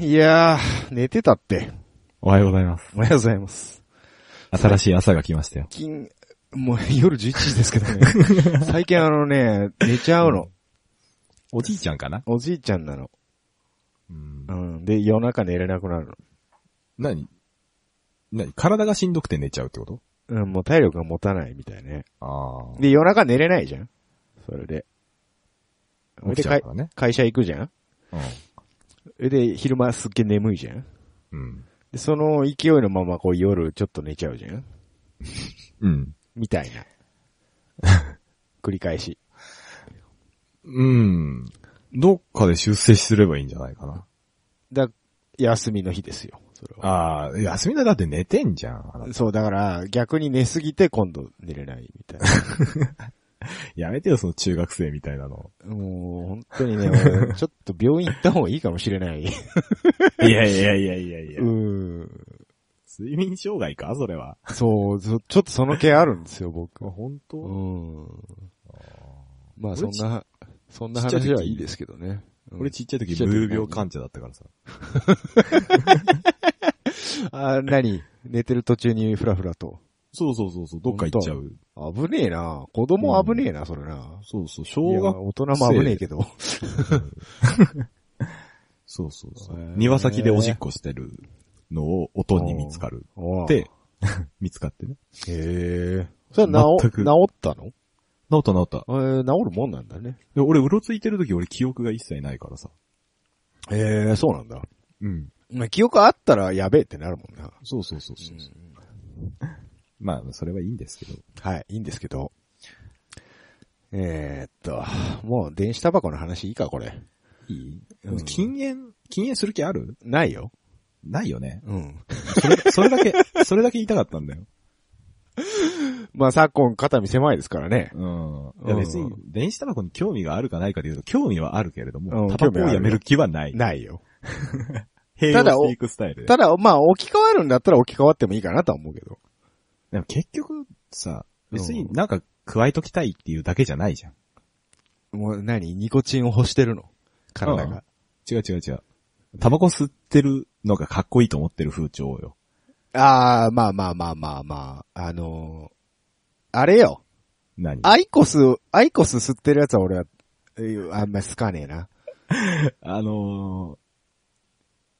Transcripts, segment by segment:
いやー、寝てたって。おはようございます。おはようございます。新しい朝が来ましたよ。金、もう夜11時ですけどね。最近あのね、寝ちゃうの。おじいちゃんかな？おじいちゃんなの。うんうん。で、夜中寝れなくなるの。何？何？体がしんどくて寝ちゃうってこと？うん、もう体力が持たないみたいね。ああ。で、夜中寝れないじゃんそれで。起きちゃうからね。会社行くじゃんそれで、昼間すっげえ眠いじゃんうん。うん。で、その勢いのままこう夜ちょっと寝ちゃうじゃんうん。みたいな。繰り返し。うん。どっかで出世すればいいんじゃないかな。だ、休みの日ですよ。それは。ああ、休みだだって寝てんじゃん。そう、だから、逆に寝すぎて今度寝れないみたい やめてよ、その中学生みたいなの。な。もう、本当にね、俺 ちょっと病院行った方がいいかもしれない。いやいやいやいやいやう。ん。睡眠障害かそれは。そう、そちょっとその気あるんですよ、僕。本当？うん。まあ、そんな、そんな話はいいですけどね。うん俺ちっちゃい時ちっちゃい時無病患者だったからさ。あ、何？寝てる途中にふらふらと。そうそうそうそう、どっか行っちゃう。危ねえな。子供危ねえな、それな。そうそう、い小学や大人も危ねえけど。そうそうそう。庭先でおしっこしてるのを音に見つかる。で、見つかってね。へえ。それは治、治ったの？治った治った。えー、治るもんなんだね。で俺、うろついてる時俺記憶が一切ないからさ。へえ、そうなんだ。うん。まあ、記憶あったらやべえってなるもんな。そうそうそうそう。まあ、それはいいんですけど。はい、いいんですけど。えー、っと、もう電子タバコの話いいか、これ。いい、うん禁煙、禁煙する気ある？ないよ。ないよね。うん。それ、それだけ、それだけ言いたかったんだよ。まあ、昨今肩身狭いですからね。うん。いや別にうん、電子タバコに興味があるかないかで言うと、興味はあるけれどうも、んタバコをやめる気はない。ないよ。併ただ用していくスタイルで。ただ、まあ、置き換わるんだったら置き換わってもいいかなとは思うけど。でも結局さ、別うんになんか加えときたいっていうだけじゃないじゃん。もう何？ニコチンを欲してるの？体が。違う違う違う。タバコ吸ってるのがかっこいいと思ってる風潮よ。ああ、まあまあまあまあまあ、あのーあれよ。何？アイコス、アイコス吸ってるやつは俺は、えーあんまり好かねえな。あの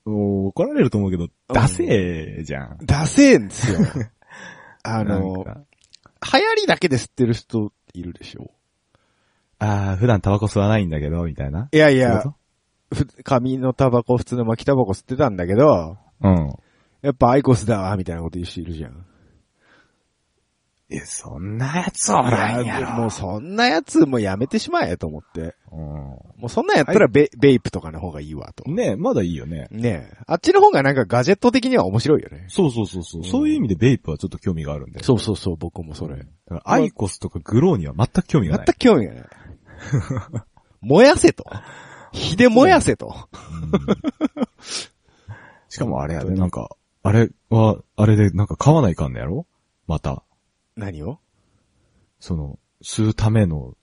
ー、怒られると思うけど、ダセーじゃん。ダセえんですよ。あの流行りだけで吸ってる人いるでしょ？あー、普段タバコ吸わないんだけど、みたいな。いやいいや、ふ紙のタバコ、普通の巻きタバコ吸ってたんだけど、うん。やっぱアイコスだわ、みたいなこと言う人いるじゃん。え、そんなやつおらんやろ。もうそんなやつもやめてしまえと思って。うもうそんなんやったらベベイプとかの方がいいわと。ん。ねまだいいよね。ねえ。あっちの方がなんかガジェット的には面白いよね。そうそうそうそう。うんそういう意味でベイプはちょっと興味があるんだよ。そうそうそう、僕もそれ。だからアイコスとかグローには全く興味がない。全く興味がない。燃やせと。火で燃やせと。うん しかもあれやで、なんか、あれは、あれでなんか買わないかんのやろ？また。何を？その、吸うための、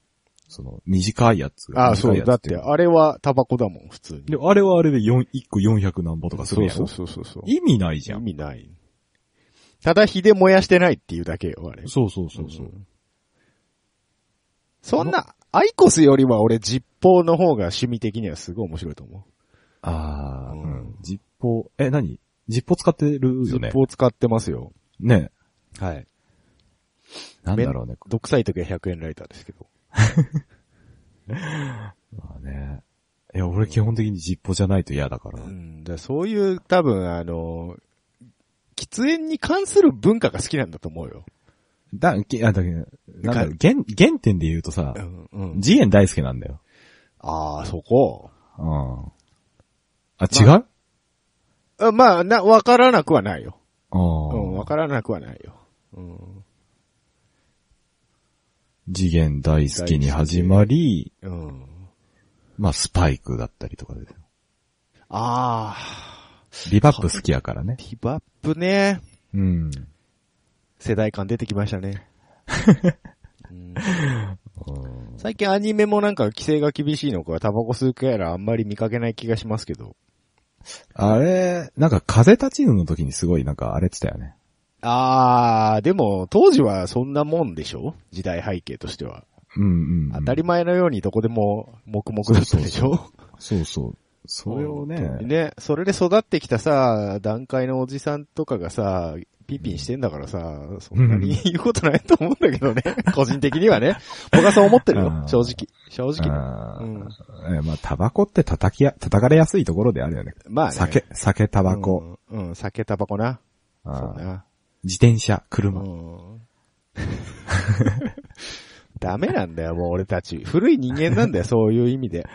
その、短いやつが。ああ、そう。だって、あれはタバコだもん、普通に。で、あれはあれで4、1個400何本とかするやろそうそうそうそう。意味ないじゃ意ん。味ない。ただ火で燃やしてないっていうだけよ、あれ。そうそうそうそう。んそんな、アイコスよりは俺、実報の方が趣味的にはすごい面白いと思う。ああ、ううんん。ジッポー、え、何？ジッポー使ってるよね。実報使ってますよ。ねはい。なんだろうね。毒臭い時は100円ライターですけど。まあね。いや、俺基本的にジッポーじゃないと嫌だから。うん。だそういう、多分、あの、喫煙に関する文化が好きなんだと思うよ。だ、きあ、だなんだろう、原、原点で言うとさう、ん。うん。次元大好きなんだよ。ああ、そこ。うん。あ、違う？あまあ、な、わからなくはないよ。あうん、わあ。からなくはないよ。うん。次元大好きに始まり、うん。まあ、スパイクだったりとかですよ。ああ、ビバップ好きやからね。ティバップね。うん。世代感出てきましたね。うん最近アニメもなんか規制が厳しいのかタバコ吸うかやらあんまり見かけない気がしますけど。あれ、なんか風立ちぬの時にすごいなんか荒れてたよね。あー、でも当時はそんなもんでしょ？時代背景としては。うんうん、うん。当たり前のようにどこでも黙々だったでしょ？そうそう。それをね、ね、それで育ってきたさ、段階のおじさんとかがさ、ピンピンしてんだからさ、そんなに言うことないと思うんだけどね。個人的にはね。僕はそう思ってるよう。ん正直。正直。あーうんえまあ、タバコって叩きや、叩かれやすいところであるよね。まあね。酒、酒、タバコ、うん。うん、酒、タバコな。そうな。自転車、う車。ん。ダメなんだよ、もう俺たち。古い人間なんだよ、そういう意味で。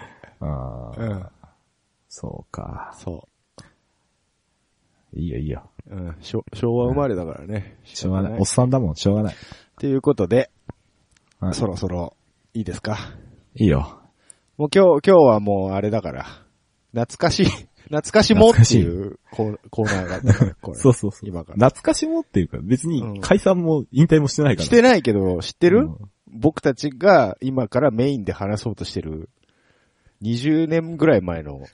あーうん。そうか。そいいよいいよ。う。うん。昭昭和生まれだからね。しょうがない。おっさんだもん、しょうがない。ということで、はいそろそろ、いいですか？いいよ。もう今日、今日はもうあれだから、懐かしい、懐かしもっていうコーナーがあったから、これ。そうそうそう。今から。懐かしもっていうか、別うんに解散も引退もしてないから。してないけど、知ってる、うん僕たちが今からメインで話そうとしてる、20年ぐらい前の、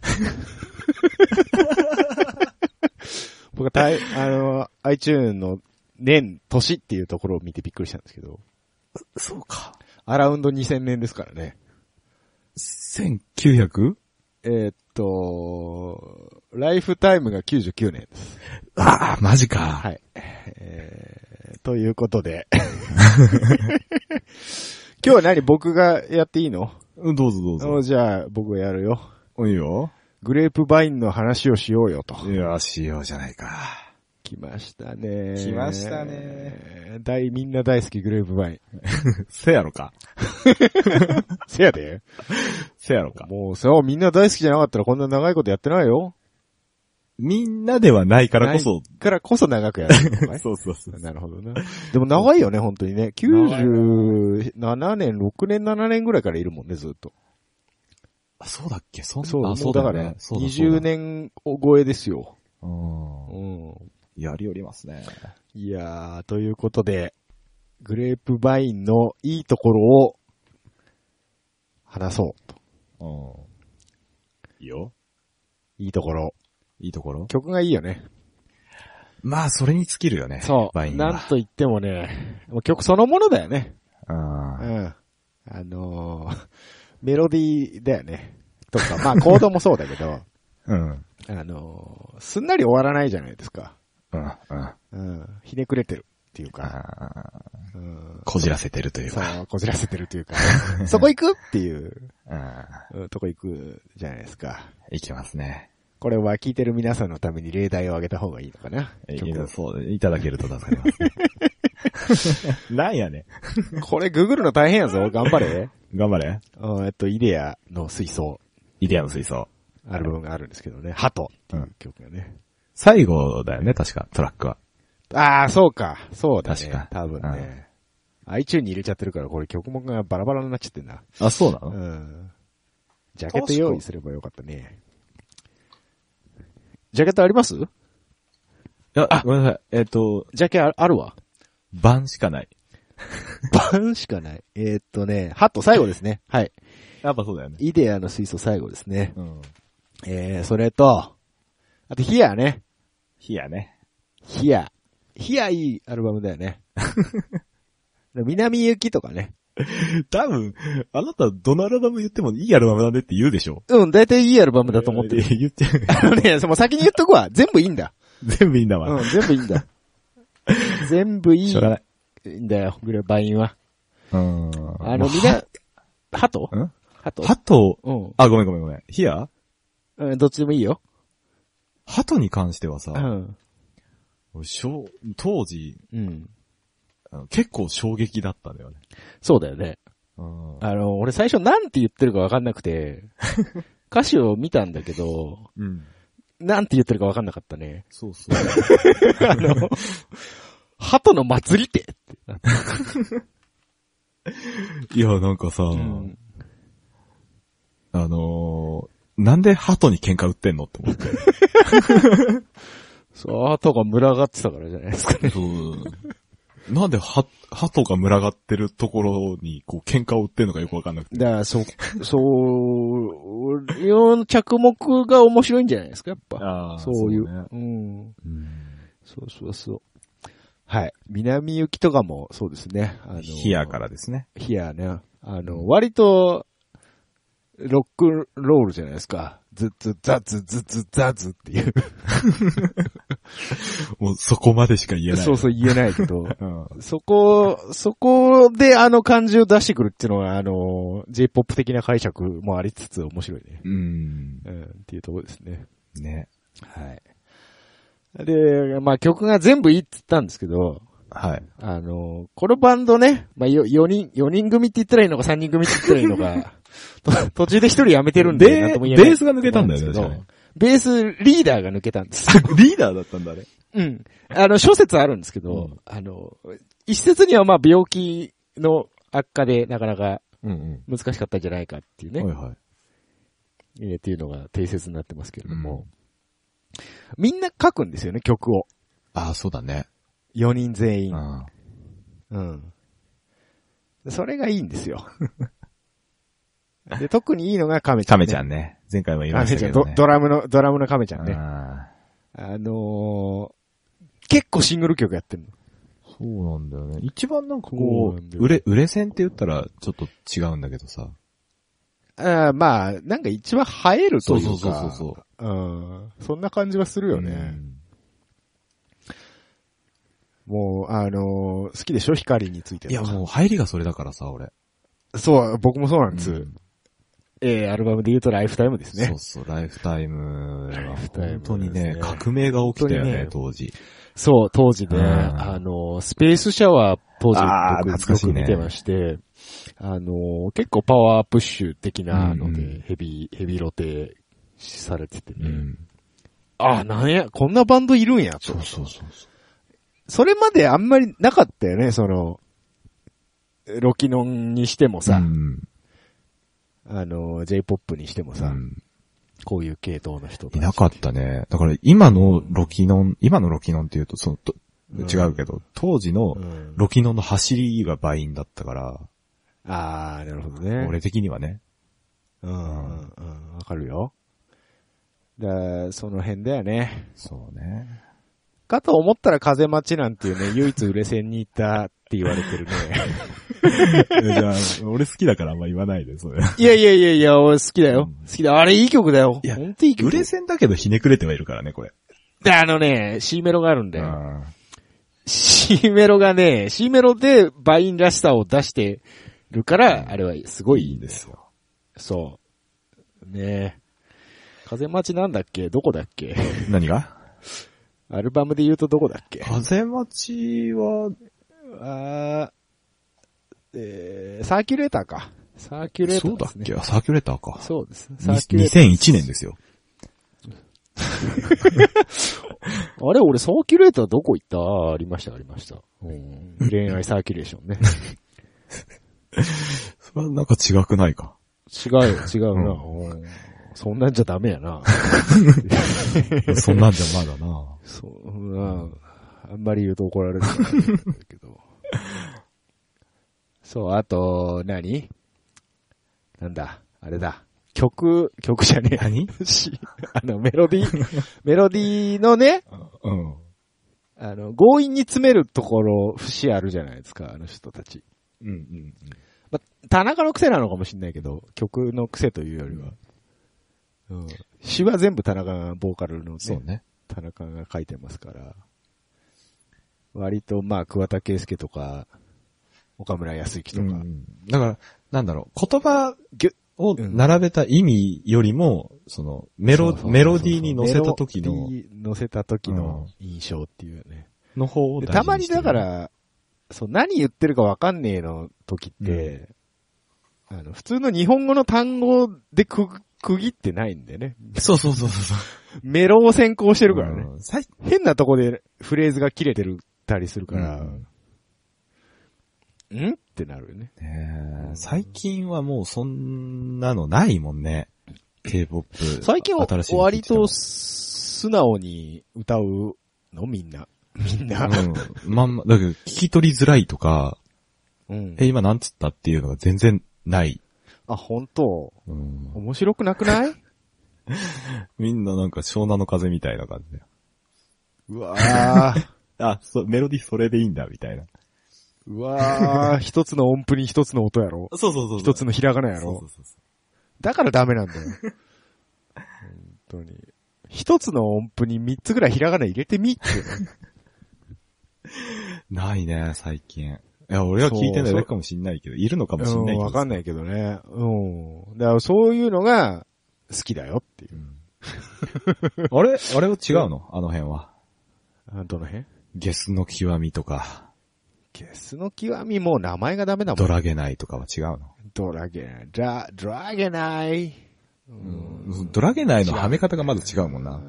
僕はあの、iTune の年、年っていうところを見てびっくりしたんですけど、そうか。アラウンド2000年ですからね。1900? えーっと、ライフタイムが99年です。ああ、マジか。はい。えー、ということで。今日は何？僕がやっていいの？うんどうぞどうぞ。おじゃあ僕がやるよ。いいよ。グレープバインの話をしようよと。いや、しようじゃないか。来ましたね。来ましたね。大、みんな大好きグレープバイン。せやろか。せやで。せやろか。もうそう、みんな大好きじゃなかったらこんな長いことやってないよ。みんなではないからこそ。からこそ長くやるのかいそうそうそう。なるほどな。でも長いよね、本当にね。97年、6年、7年ぐらいからいるもんね、ずっと。あ、そうだっけ？そんそう、あもうだから、そうだそうだ20年超えですよ。うんうん。やりおりますね。いやー、ということで、グレープバインのいいところを話そうと。うん。いいよ。いいところ。いいところ？曲がいいよね。まあ、それに尽きるよね。そう。なんと言ってもね、もう曲そのものだよね。うあん。あのー、メロディーだよね。とか、まあコードもそうだけど、ー うん。あのー、すんなり終わらないじゃないですか。うん。うん。うん。ひねくれてるっていうか、うん。こじらせてるというそか。う、こじらせてるというか、そこ行くっていう、うん。うんとこ行くじゃないですか。いきますね。これは聞いてる皆さんのために例題を挙げた方がいいのかな？そう、いただけると助かります。なんやねこれググるの大変やぞ。頑張れ。頑張れ。うんえっと、イデアの水槽、イデアの水槽。アルバムがあるんですけどね。ハトっていう曲がね。最後だよね、確か、トラックは。ああ、そうか。そうだね。確か多分ね。iTune に入れちゃってるから、これ曲目がバラバラになっちゃってんな。あ、そうなうのん。ジャケット用意すればよかったね。ジャケットあります？いや、あ、ごめんなさい。えっ、と、ジャケああるわ。版しかない。バンしかない。えーっとね、ハット最後ですね。はい。やっぱそうだよね。イデアの水素最後ですね。うん。えー、それと、あとヒアね。火やね。ヒア。ヒアいいアルバムだよね。南行きとかね。多分、あなたどのアルバム言ってもいいアルバムなんでって言うでしょうん、だいたいいいアルバムだと思ってる。言って、あのね、もう先に言っとくわ。全部いいんだ。全部いいんだわ。うん、全部いいんだ。全部いいしょうがない。んだよ、グレバインは。うん。あの、みんな、ハト？ん？ハト？ハト、うんあ、ごめんごめんごめん。ヒア？うん。どっちでもいいよ。ハトに関してはさう、ん。しょう当時、うん。あの結構衝撃だったんだよね。そうだよね。うん。あの、俺最初なんて言ってるかわかんなくて、歌詞を見たんだけど、うん。なんて言ってるかわかんなかったね。そうそう。あの、鳩の祭りっていや、なんかさ、うんあのーなんでハトに喧嘩売ってんのって思って。そう、鳩が群がってたからじゃないですかね。そう。なんで、は、鳩が群がってるところに、こう、喧嘩を売ってんのかよくわかんなくて。だから、そ、そう、いう着目が面白いんじゃないですか、やっぱ。あそういう。ねうん。うんそうそうそう。はい。南行きとかもそうですね。あの、ヒアからですね。ヒアね。あの、割と、ロックロールじゃないですか。ずっずザズズズザズっていう。もうそこまでしか言えない。そうそう言えないけど。うん。そこ、そこであの感じを出してくるっていうのは、あの、J-POP 的な解釈もありつつ面白いね。うん。うん、っていうところですね。ね。はい。で、まあ曲が全部いいって言ったんですけど、はい。あの、このバンドね、まあ、よ、4人、4人組って言ったらいいのか3人組って言ったらいいのか、と途中で1人辞めてるんで、でなんとも言えない。ベースが抜けたんだよね確かベースリーダーが抜けたんです。リーダーだったんだね。うん。あの、諸説あるんですけど、うんあの、一説にはまあ病気の悪化でなかなかうん難しかったんじゃないかっていううん。ね、はいはい。えーっていうのが定説になってますけれども、みんな書くんですよね、曲を。ああ、そうだね。4人全員。うん。うん。それがいいんですよ。で、特にいいのがカメちゃん、カメちゃんね。前回も言いましたけどね。ドドラムの、ドラムのカメちゃんね。ああのー、結構シングル曲やってるの。ーそうなんだよね。一番なんかこなんだよう、売れ、売れ線って言ったらちょっと違うんだけどさ。あーまあ、なんか一番映えるというか。そうそうそうそううん。そんな感じはするよね。うんもう、あのー好きでしょ？光についていやもう入りがそれだからさ、俺。そう、僕もそうなんです。うんえー、アルバムで言うとライフタイムですね。そうそう、ライフタイムはフタイム本当にね、革命が起きたよねね、当時。そう、当時ね、うんあの、スペースシャワー、当時僕、よく見てまして、あの、結構パワープッシュ的なので、うんうんヘビー、ヘビーロテされててね。うん。あー、なんや、こんなバンドいるんや、と。そうそうそうそそれまであんまりなかったよね、その、ロキノンにしてもう。さ、うんあの、J-POP にしてもさ、うんこういう系統の人いなかったね。だから今のロキノン、今のロキノンって言うと、その、と違うけど、当時のうんロキノンの走りが倍員だったから、あー、なるほどね。俺的にはね。うん、うん、うん、わかるよ。だその辺だよね。そうね。かと思ったら風待ちなんていうね、唯一売れ線に行ったって言われてるね。じゃあ、俺好きだからあんま言わないで、それ。いやいやいやいや、俺好きだようん。好きだ。あれいい曲だよ。いやほんといい曲。売れ線だけどひねくれてはいるからね、これ。で、あのね、C メロがあるんだよ。あ C メロがね、C メロでバインらしさを出してるから、あれはすごいいいんですよ。そう。ね風待ちなんだっけ？どこだっけ？何が？アルバムで言うとどこだっけ？風待ちは、あーえー、サーキュレーターか。サーキュレータそうだっ。け？あサーキュレーターか。そうです。にサーキュレーター。2001年ですよ。あれ俺サーキュレーターどこ行った？ありました、ありました。うん恋愛サーキュレーションね。それはなんか違くないか？違うよ、違うな。うんそんなんじゃダメやな。そんなんじゃまだな。そう、うん、あんまり言うと怒られるけど。そう、あと、何？なんだ、あれだ。曲、曲じゃねえ。何？し あの、メロディー、メロディーのね、うん。あの、強引に詰めるところ、節あるじゃないですか、あの人たち。うんうんま、田中の癖なのかもしれないけど、曲の癖というよりは。うん。詩は全部田中が、ボーカルのね、そうね。田中が書いてますから。割と、まあ、桑田佳祐とか、岡村康之とか。うんだから、なんだろう、言葉を並べた意味よりも、その、メロ、メロディーに乗せた時のメロ、ディー乗せた時の印象っていうね。の方をたまにだから、そう、何言ってるかわかんねえの時って、あの、普通の日本語の単語でく、区切ってないんだよね。そうそうそうそう。メロを先行してるからね。うんさい変なとこでフレーズが切れてるたりするから、うんん？ってなるよね。ねえ最近はもうそんなのないもんね。K-POP。最近は新しいの割と聞いてても素直に歌うの？みんな。みんな。うん。まんま、だけど聞き取りづらいとか、うん。え、今なんつった？っていうのが全然ない。あ、本当？うん。面白くなくない？みんななんか湘南の風みたいな感じで。うわー。あ、そう、メロディそれでいいんだ、みたいな。うわー。一つの音符に一つの音やろ？そうそうそう一つのひらがなやそうろそうそうそだからダメなんだよ。本当に。一つの音符に三つぐらいひらがな入れてみって。ないね、最近。いや、俺が聞いてないだけかもしんないけど、いるのかもしんないけど。うん、わかんないけどね。うん。だからそういうのが好きだよっていう。うん。あれ？あれは違うの？あの辺は。あどの辺？ゲスの極みとか、ゲスの極みもう名前がダメだもん。ドラゲナイとかは違うの？ドラゲナイ。ドラ、ドラゲナイ。うん。ドラゲナイのはめ方がまず違うもんな。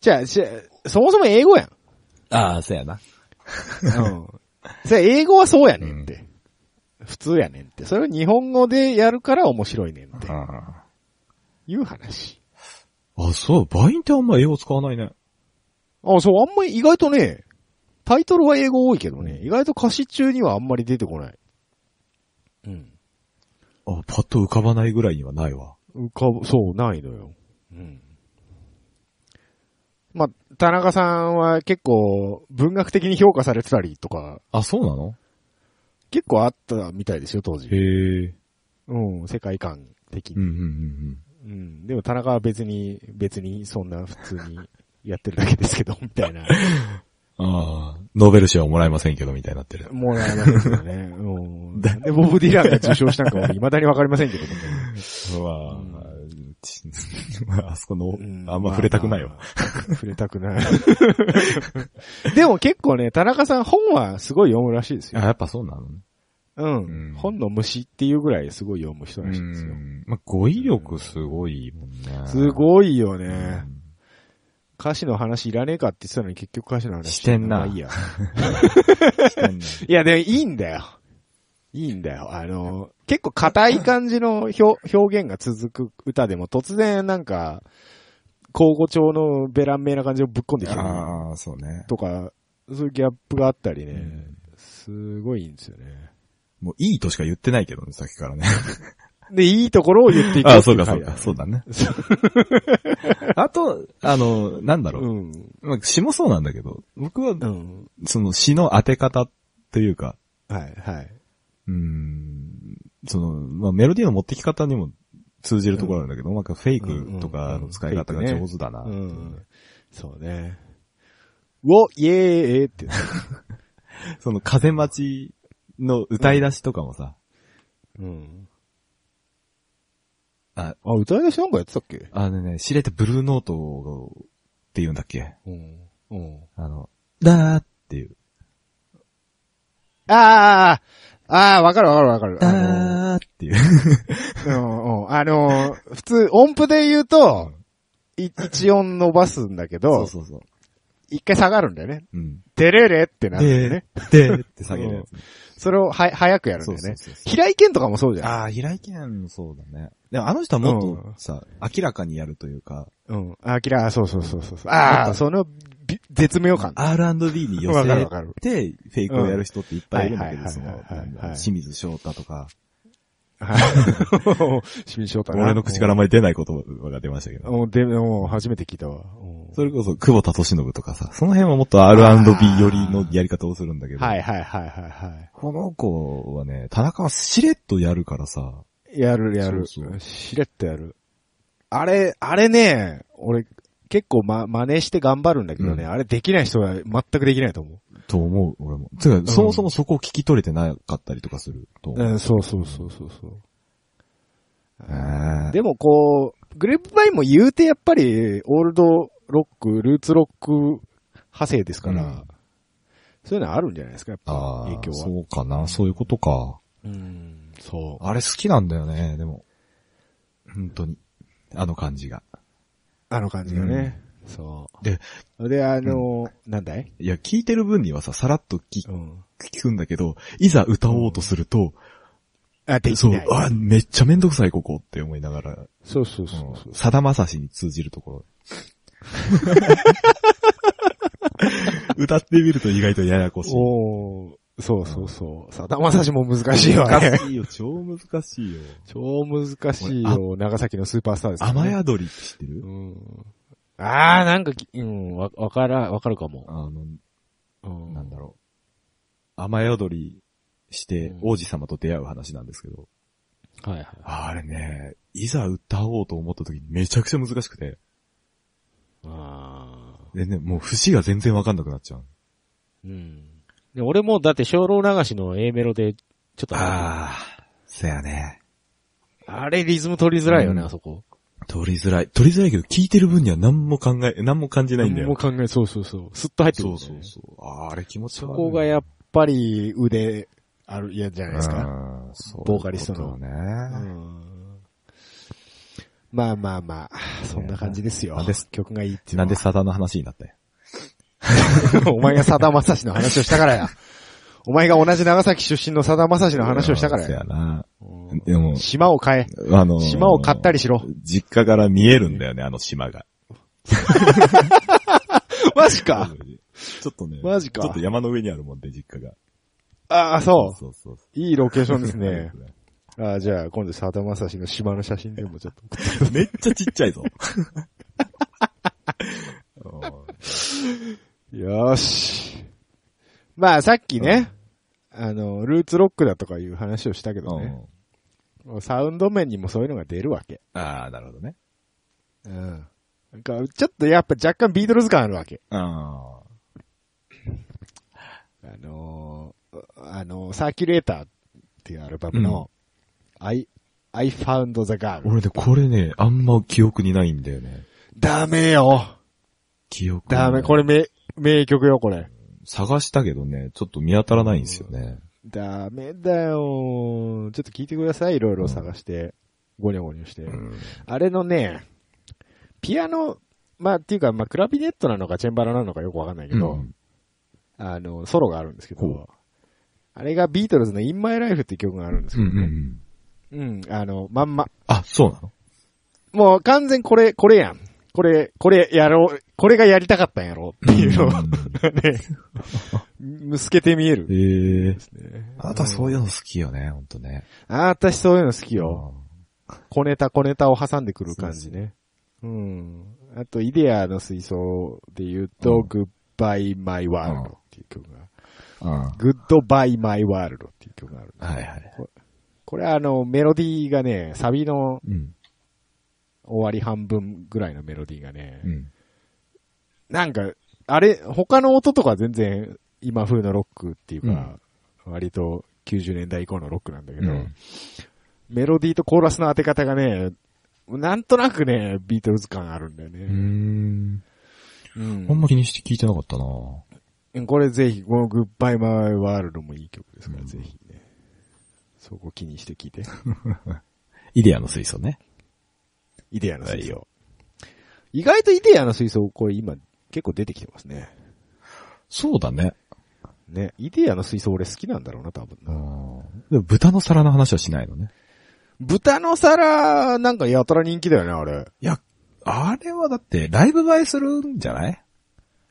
じゃあ、じゃあそもそも英語やん。ああ、そうやな。うん。それ英語はそうやねんって。普通やねんって。それを日本語でやるから面白いねんって。あいう話。あ、そう、バインってあんま英語使わないね。あ、そう、あんまり意外とね、タイトルは英語多いけどね、意外と歌詞中にはあんまり出てこない。うん。あ、パッと浮かばないぐらいにはないわ。浮かぶ、そう、ないのよ。うん。まあ、田中さんは結構文学的に評価されてたりとか、あ、そうなの？結構あったみたいですよ、当時。へえ。うん、世界観的に。うん、うん、うんうん。でも田中は別に、別にそんな普通にやってるだけですけど、みたいな。うん。ああ、ノーベル賞はもらえませせんけど、みたいになってる。もらえないですよね。うん。で、ボブ・ディランが受賞したんかも未だにわかりませんけどもね。うわあ、ち あそこの、うんあんま触れたくないわ。まあまあ触れたくない。でも結構ね、田中さん本はすごい読むらしいですあ、よ。やっぱそうなのね。うん。うん本の虫っていうぐらいすごい読む人らしいですよ。ん。まあ、語彙力すごいもんね。すごいよいね。歌詞の話いらねえかって言ってたのに結局歌詞の話してんなまあいいや。うん。いや、でもいいんだよ。いいんだよ。あの、結構硬い感じの表表現が続く歌でも突然なんか、交互調のベラン名な感じをぶっ込んできたりああ、そうね。とか、そういうギャップがあったりね、うんすごいいいんですよね。もういいとしか言ってないけどね、さっきからね。で、いいところを言っていくああ、そうか、そうか、うそうだね。あと、あの、なんだろう。うん。まあ、詩もそうなんだけど、僕はう、ん。その詩の当て方というか、はい、はい。うーん、その、まあ、メロディーの持ってき方にも通じるところなんだけど、なんかフェイクとかの使い方が上手だな。うん。そうね。お、イエーイって。その風待ちの歌い出しとかもさ、うん。あ、あ、歌い出しなんかやってたっけ？あのね、知れてブルーノートって言うんだっけ？うん。うん。あの、だーっていう。ああああ、わかるわかるわかる。あだーっていう。あの、普通、音符で言うと、い一音伸ばすんだけそうど、そうそう。一回下がるんだよね。うん。デレレってなるんだよね。で、でって下げるやつ。それをは、早くやるんだよね。そうそうそう平井堅とかもそうじゃん。ああ、平井堅もそうだね。でもあの人はもっとさ、明らかにやるというか、うん。あきら、そうそうそうそう。ああ、その、び絶妙感。R&B に寄せて、フェイクをやる人っていっぱいいるんだけど、うんその清水翔太とか、はい。清水翔太な俺の口からあまり出ない言葉が出ましたけど。もう、で、もう初めて聞いたわ。うんそれこそ、久保田敏信とかさ、その辺はもっと R&B 寄りのやり方をするんだけど、はいはいはいはいはこの子はね、田中はしれっとやるからさ、い。やるやる。そうそうしれっとやる。あれ、あれね、俺、結構ま、真似して頑張るんだけどね、うんあれできない人は全くできないと思と思う、俺も。つうか、そもそもそこを聞き取れてなかったりとかするとう。思う。うん、そうそうそうそうそう。えーでもこう、グレープバインも言うてやっぱり、オールドロック、ルーツロック派生ですから、うんそういうのあるんじゃないですか、やっぱ影響は。そうかな、そういうことか。うん、そう。あれ好きなんだよね、でも。本当に。あの感じが。あの感じがね。そう。で、で、あの、なんだい？いや、聞いてる分にはさ、さらっと聞うん。聞くんだけど、いざ歌おうとすると、あ、できそうあ、めっちゃめんどくさい、ここって思いながら、そうそうそうそう。さだまさしに通じるところ。歌ってみると意外とややこしい。おーそうそうそう。さだまさしも難しいよね。難しいよ、超難しいよ。超難しいよ。長崎のスーパースターですね雨宿りって知ってる？うん。あー、なんかき、うん、わ、わから、わかるかも。あの、うん。なんだろう。雨宿りしてうん王子様と出会う話なんですけど、はいはい。あれね、いざ歌おうと思った時にめちゃくちゃ難しくて、あでね、もう節が全然わかんなくなっちゃう。ー。うん。で、俺もだって精霊流しの A メロで、ちょっとああ、そやね。あれリズム取りづらいよね、うんあそこ。取りづらい。取りづらいけど、聞いてる分には何も考え、何も感じないんだよ。何も考え、そうそうそう。スッと入ってくるそうそうそう。あーあれ気持ちそ悪い。こがやっぱり腕ある、いやじゃないですか。うんそうボーカリストのいうことね。うんまあまあまあ、そんな感じですよ。なんで曲がいいっていうのはなんでサダの話になったよ。お前がさだまさしの話をしたからや。お前が同じ長崎出身のさだまさしの話をしたからやや。な。うんでも、島を変え。あのー島を買ったりしろ。実家から見えるんだよね、あの島が。マジかちょっとね。マジかちょっと山の上にあるもんで、実家が。ああ、そう。そうそうそいいロケーションですね。ああ、じゃあ、今度さだまさしの島の写真でもちょっと。めっちゃちっちゃいぞ。よーし。まあ、さっきね、あの、ルーツロックだとかいう話をしたけどね。サウンド面にもそういうのが出るわけ。ああ、なるほどね。うん。なんか、ちょっとやっぱ若干ビートルズ感あるわけ。ああのー、あのー、サーキュレーターっていうアルバムの、I, I found the あ。girl. 俺ね、これね、あんま記憶にないんだよね。ダメよ。記憶ダメ。これ名、名曲よ、これ。探したけどね、ちょっと見当たらないんですよね。ダメだよ。ちょっと聞いてください。いろいろ探して。ゴニョゴニョして。うん。あれのね、ピアノ、まあ、っていうか、まあ、クラビネットなのかチェンバラなのかよくわかんないけど、うんあの、ソロがあるんですけほど、あれがビートルズの In My Life っていう曲があるんですうんけどうんうね。ん。うん、あの、まんま。あ、そうなの？もう完全これ、これやん。これ、これやろう、これがやりたかったんやろっていうのをうん ね、むすけて見える。ええですねあなたそういうの好きよね、ほんとね。あ、私そういうの好きよ。小ネタ小ネタを挟んでくる感じね。うん。あと、イデアの水槽で言うと、うん Goodbye My World っていう曲が、うん。うん。Goodbye My World っていう曲がある。はいはい。これあの、メロディーがね、サビのうん。終わり半分ぐらいのメロディーがね、うん。なんか、あれ、他の音とか全然今風のロックっていうか、割と90年代以降のロックなんだけど、うんメロディーとコーラスの当て方がね、なんとなくね、ビートルズ感あるんだよね。ん。うんあんま気にして聞いてなかったなこれぜひ、このグッバイマイワールドもいい曲ですから、うんぜひね。そこ気にして聞いて。イデアの水槽ね。イデアの水はい槽。意外とイデアの水槽、これ今結構出てきてますね。そうだね。ね。イデアの水槽俺好きなんだろうな、多分な。うん。でも豚の皿の話はしないのね。豚の皿、なんかやたら人気だよね、あれ。いや、あれはだって、ライブ映えするんじゃない？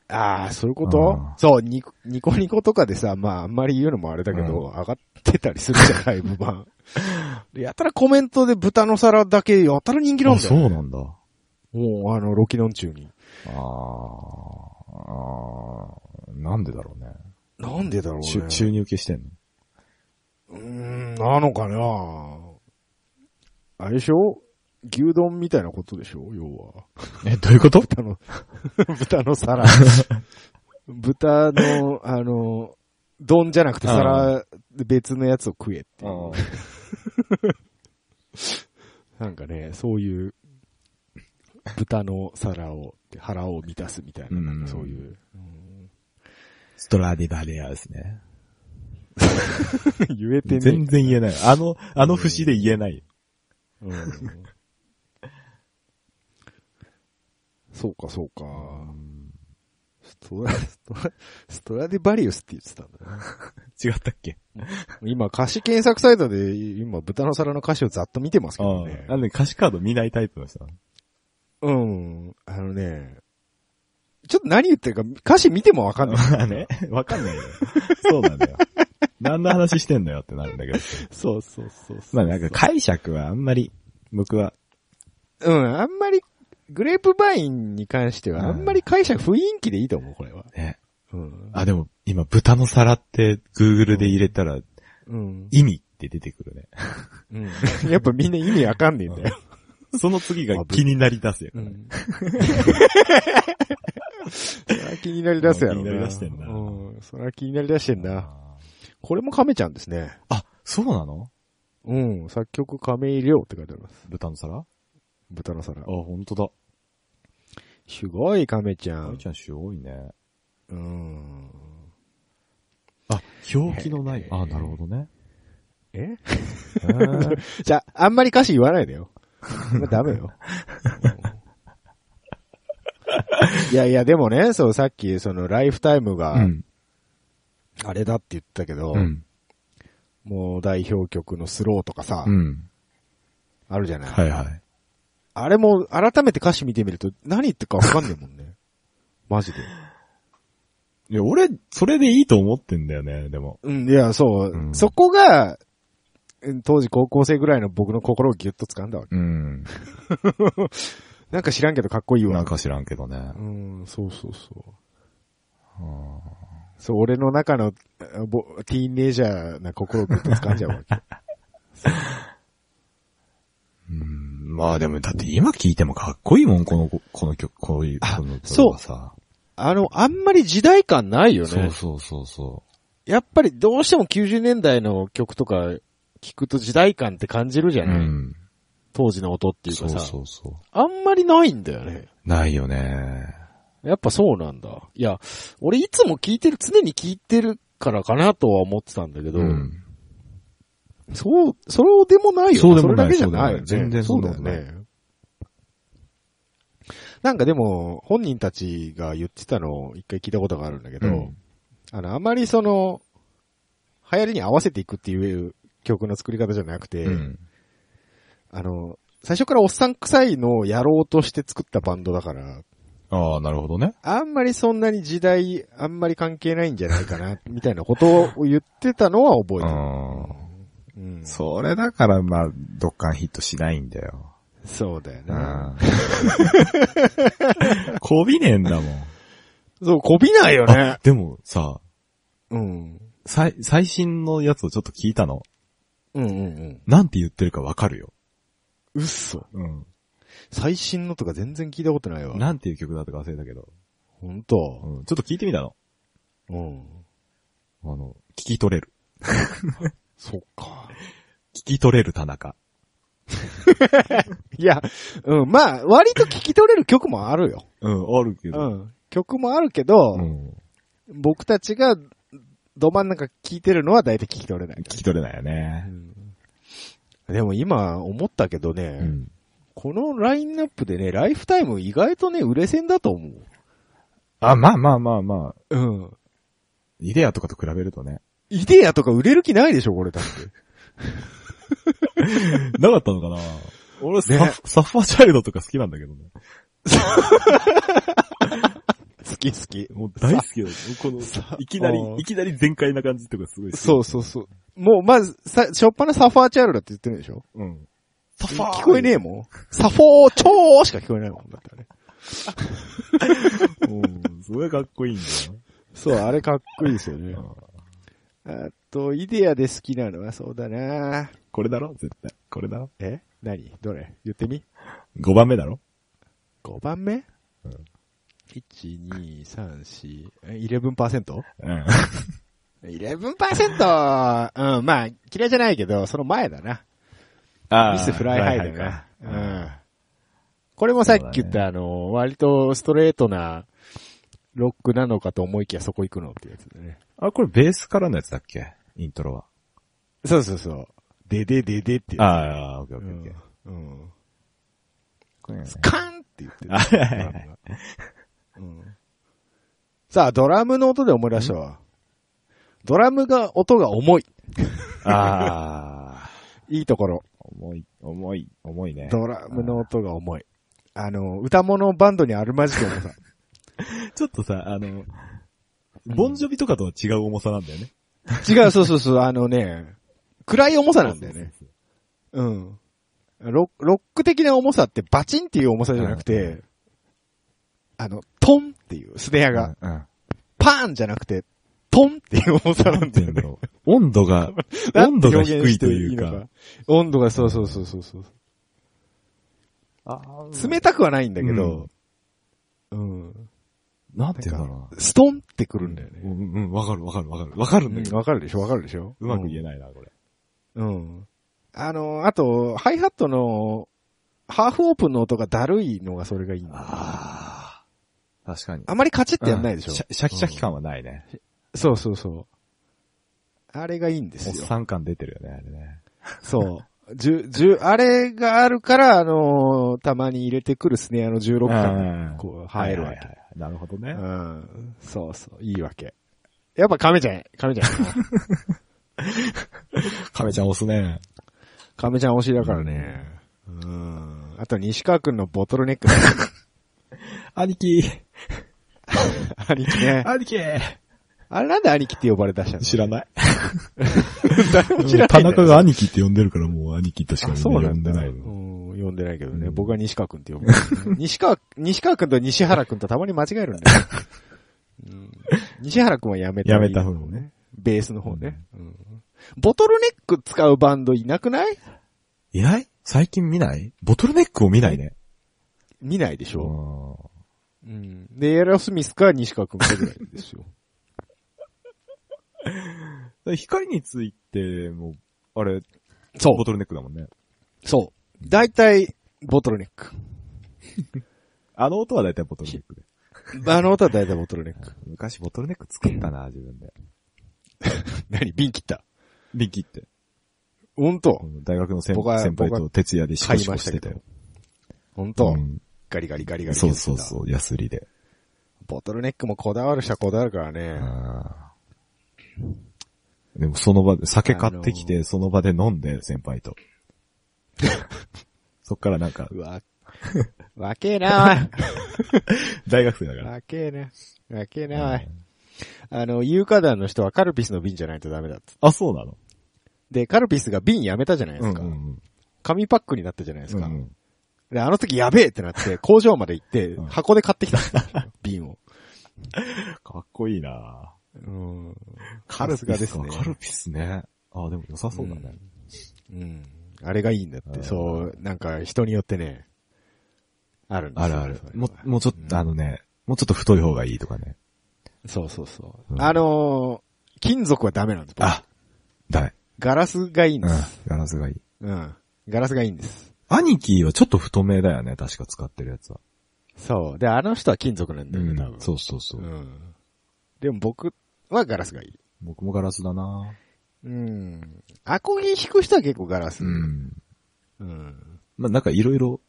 ああ、そういうこと？うんそう、ニコ、ニコニコとかでさ、まああんまり言うのもあれだけど、上がってたりするじゃん、ライブ版。で やたらコメントで豚の皿だけやたら人気なんあ、だよ。そうなんだ。もう、あの、ロキノン中に。あーあー、なんでだろうね。なんでだろう注ね。注入系してんの？うーん、なのかなあれでしょ？牛丼みたいなことでしょ？要は。え、どういうこと？豚の、豚の皿。豚の、あの、丼じゃなくて皿、別のやつを食えっていう。なんかね、そういう、豚の皿を、腹を満たすみたいな、うんなんかそういう。うんストラディバリアですね。言えてねえ全然言えない。あの、あの節で言えない。うんそうか、そうか。ストラ、ストラ、ストラディバリウスって言ってたんだね。違ったっけ？今、歌詞検索サイトで、今、豚の皿の歌詞をざっと見てますけあどねあ。。なんで歌詞カード見ないタイプの人なの？うん。あのね、ちょっと何言ってるか歌詞見てもわかんない。ま あね、わかんないよ。そうなんだよ。何の話してんだよってなるんだけど。そうそうそうそう。まあなんか解釈はあんまり、僕は、うん、あんまり、グレープバインに関しては、うんあんまり解釈雰囲気でいいと思う、これは。ね。うん。あ、でも、今、豚の皿って Google で入れたら、うん。意味って出てくるね。うん。やっぱみんな意味わかんねえんだよ。その次が気になり出すよ。うん。それは気になり出すやろ気になり出してんなうん。それは気になり出してんな。これも亀ちゃんですね。あ、そうなの？うん。作曲亀井亮って書いてあります。豚の皿？あ、豚の皿。本当だ。すごい亀ちゃん。あいちゃんすごいね。うん。あ、表記のない。あ、なるほどね。え？じゃあ、あんまり歌詞言わないでよ。ま あダメよ。いやいや、でもね、そう、さっき、その、ライフタイムが、うん。あれだって言ったけど、うん。もう代表曲のスローとかさ、うん。あるじゃない。はいはい。あれも、改めて歌詞見てみると、何言ってるかわかんねえもんね。マジで。いや、俺、それでいいと思ってんだよね、でも。うん、いや、そう、うんそこが、うん当時高校生ぐらいの僕の心をギュッと掴んだわけ。うん。なんか知らんけどかっこいいわ。なんか知らんけどね。うん、そうそうそう。そう、俺の中の、ティーンネイジャーな心をぐっと掴んじゃうわけ。うん。まあでも、だって今聞いてもかっこいいもん、この、この曲、こういう、あこのそうはさ。あの、あんまり時代感ないよね。そうそうそうそやっぱりどうしても90年代の曲とか聞くと時代感って感じるじゃう。うない、ん。当時の音っていうそうかさ。そうそあんまりないんだよね。う。ないよね。やっぱそうなんだ。いや、俺いつも聞いてる、常に聞いてるからかなとは思ってたんだけど、うん。そう、そうでもないよね。そうでもないそれだけじゃないよね。全然そうだよね。なんかでも、本人たちが言ってたのを一回聞いたことがあるんだけど、うんあの、あまりその、流行りに合わせていくっていう曲の作り方じゃなくて、うん。あの、最初からおっさん臭いのをやろうとして作ったバンドだから、ああ、なるほどね。あんまりそんなに時代、あんまり関係ないんじゃないかな、みたいなことを言ってたのは覚えてる。うん。うん、それだから、まあ、どっかんヒットしないんだよ。そうだような。ん。こびねえんだもん。そう、こびないよね。でもさ、うん。最、最新のやつをちょっと聞いたの。うんうんうん。なんて言ってるかわかるよ。うっそ。うん。最新のとか全然聞いたことないわ。なんていう曲だったか忘れたけど。ほんと。うん。ちょっと聞いてみたの。うん。あの、聞き取れる。そっか。聞き取れる田中。いや、うん、まあ、割と聞き取れる曲もあるよ。うん、あるけうど。ん。曲もあるけど、うん。僕たちがど真ん中聞いてるのは大体聞き取れない聞き取れないよね。でも今思ったけどね、うん。このラインナップでね、ライフタイム意外とね、売れ線だと思う。あ、まあまあまあまあ、うん。イデアとかと比べるとね。イデアとか売れる気ないでしょ、これだって。なかったのかな？俺、ねサフサファーチャイルドとか好きなんだけどね。好き好き。もう大好きだよ。このさ、いきなりいきなり全開な感じとかすごい好き。そうそうそう。もう、まず、さ、しょっぱなサファーチャイルドって言ってるでしょ？うん。サファー？聞こえねえもん。サフォーチョーしか聞こえないもんだってあれ。うん。それがかっこいいんだよ。そう、あれかっこいいですよね。あと、イデアで好きなのはそうだなこれだろ？絶対。これだろ？え？何？どれ？言ってみ ?5 番目だろ ?5 番目？うん。1、2、3、4、え 11%?11%? うん。11%! うん、まあ、嫌いじゃないけど、その前だな。あ Miss Flyhigh だかな。うん。これもさっき言った、あの、割とストレートなロックなのかと思いきやそこ行くのってやつだね。あ、これベースからのやつだっけ？イントロは。そうそうそう。ででででってやつ。ああ、オッケーオッケーオッケー。うん。ねスカンって言ってる。さあ、ドラムの音で思い出したわ。ドラムが、音が重い。ああ、いいところ。重い、重い、重いね。ドラムの音が重い。あの、歌物バンドにあるまじき重さ。ちょっとさ、あの、ボンジョビとかとは違う重さなんだよね。違う、そうそうそう、あのね、暗い重さなんだよね。うん。ロロック的な重さってバチンっていう重さじゃなくて、あの、トンっていうスネアが、うん。うん。パーンじゃなくて、トンっていう重さなんだよね。温度が、温度が低いというか。温度が、そうそうそうそうそう。あ冷たくはないんだけど、うん。なんて言うんだろストンってくるんだような。うね。ん、うん、わかるわかるわかる。わかるんだけど。わかるでしょわかるでしょうまく言ええないな、これ。うん。あの、あと、ハイハットの、ハーフオープンの音がだるいのがそれがいいんだよああ。確かに。あまりカチッってやんないでしょ、うんシャキシャキ感はないね。そうそうそう。あれがいいんですよ。おっさん感出てるよね、あれね。そう。じゅ、じゅ、あれがあるから、あのーたまに入れてくるスネアの16感、こう、入るわけ。はいはいはいなるほどね。うん。そうそう、いいわけ。やっぱ亀ちゃん、亀ちゃん。亀ちゃん押すね。亀ちゃん推しだからね。うん。あと、西川くんのボトルネック。兄貴 兄貴ね。兄貴あれなんで兄貴って呼ばれ出したの？知らない。誰も知らない。田中が兄貴って呼んでるからもう兄貴としか呼なん。でないの。うん呼んでないけどね。うん僕は西川くんって呼ぶ、西川、西川くんと西原くんとたまに間違えるんだよ。うん、西原くんはやめた。やめた方ね。ベースの方ね、うん。ボトルネック使うバンドいなくない？いない？最近見ない？ボトルネックを見ないね。見ないでしうょ、んうん、で、エアロスミスか西川くんかぐらいですよ。光についても、あれ、そボトルネックだもんね。う。そう。大体、ボトルネック。あの音はだいたいボトルネックで。あの音は大体ボトルネック。昔ボトルネック作ったな、自分で。何瓶切った？リンキって。ほんと大学の先輩僕と徹夜でシコシコしてたよ。ほんと、うんガリガリガリガリ。そうそうそう、ヤスリで。ボトルネックもこだわる人はこだわるからね。あーでもその場で、酒買ってきて、その場で飲んで、先輩と。そっからなんか、うわ、わけえな 大学生だ。から。わけえな。わけえなおい。あの、有価団の人はカルピスの瓶じゃないとダメだっつあ、そうなの？で、カルピスが瓶やめたじゃないですか。うん紙パックになったじゃないですか。うんうんで、あの時やべえってなって、工場まで行ってうん、箱で買ってきたんですよ瓶を。かっこいいなうん。カルピスねカルピスね。あ、でも良さそうだね。うん。あれがいいんだって、うんそう、なんか人によってね、あるんですよあるあるもう、もうちょっと、あのね、もうちょっと太い方がいいとかね。そうそうそう。うんあのー金属はダメなんです。僕あ、ダメ。ガラスがいいんうんです。。ガラスがいい。うん。ガラスがいいんです。兄貴はちょっと太めだよね、確か使ってるやつは。そう。で、あの人は金属なんだよね、多分。そうそうそうう。ん。でも僕はガラスがいい。僕もガラスだなうん。アコギ弾く人は結構ガラス。う。ん。うん。まあ、なんかいろいろ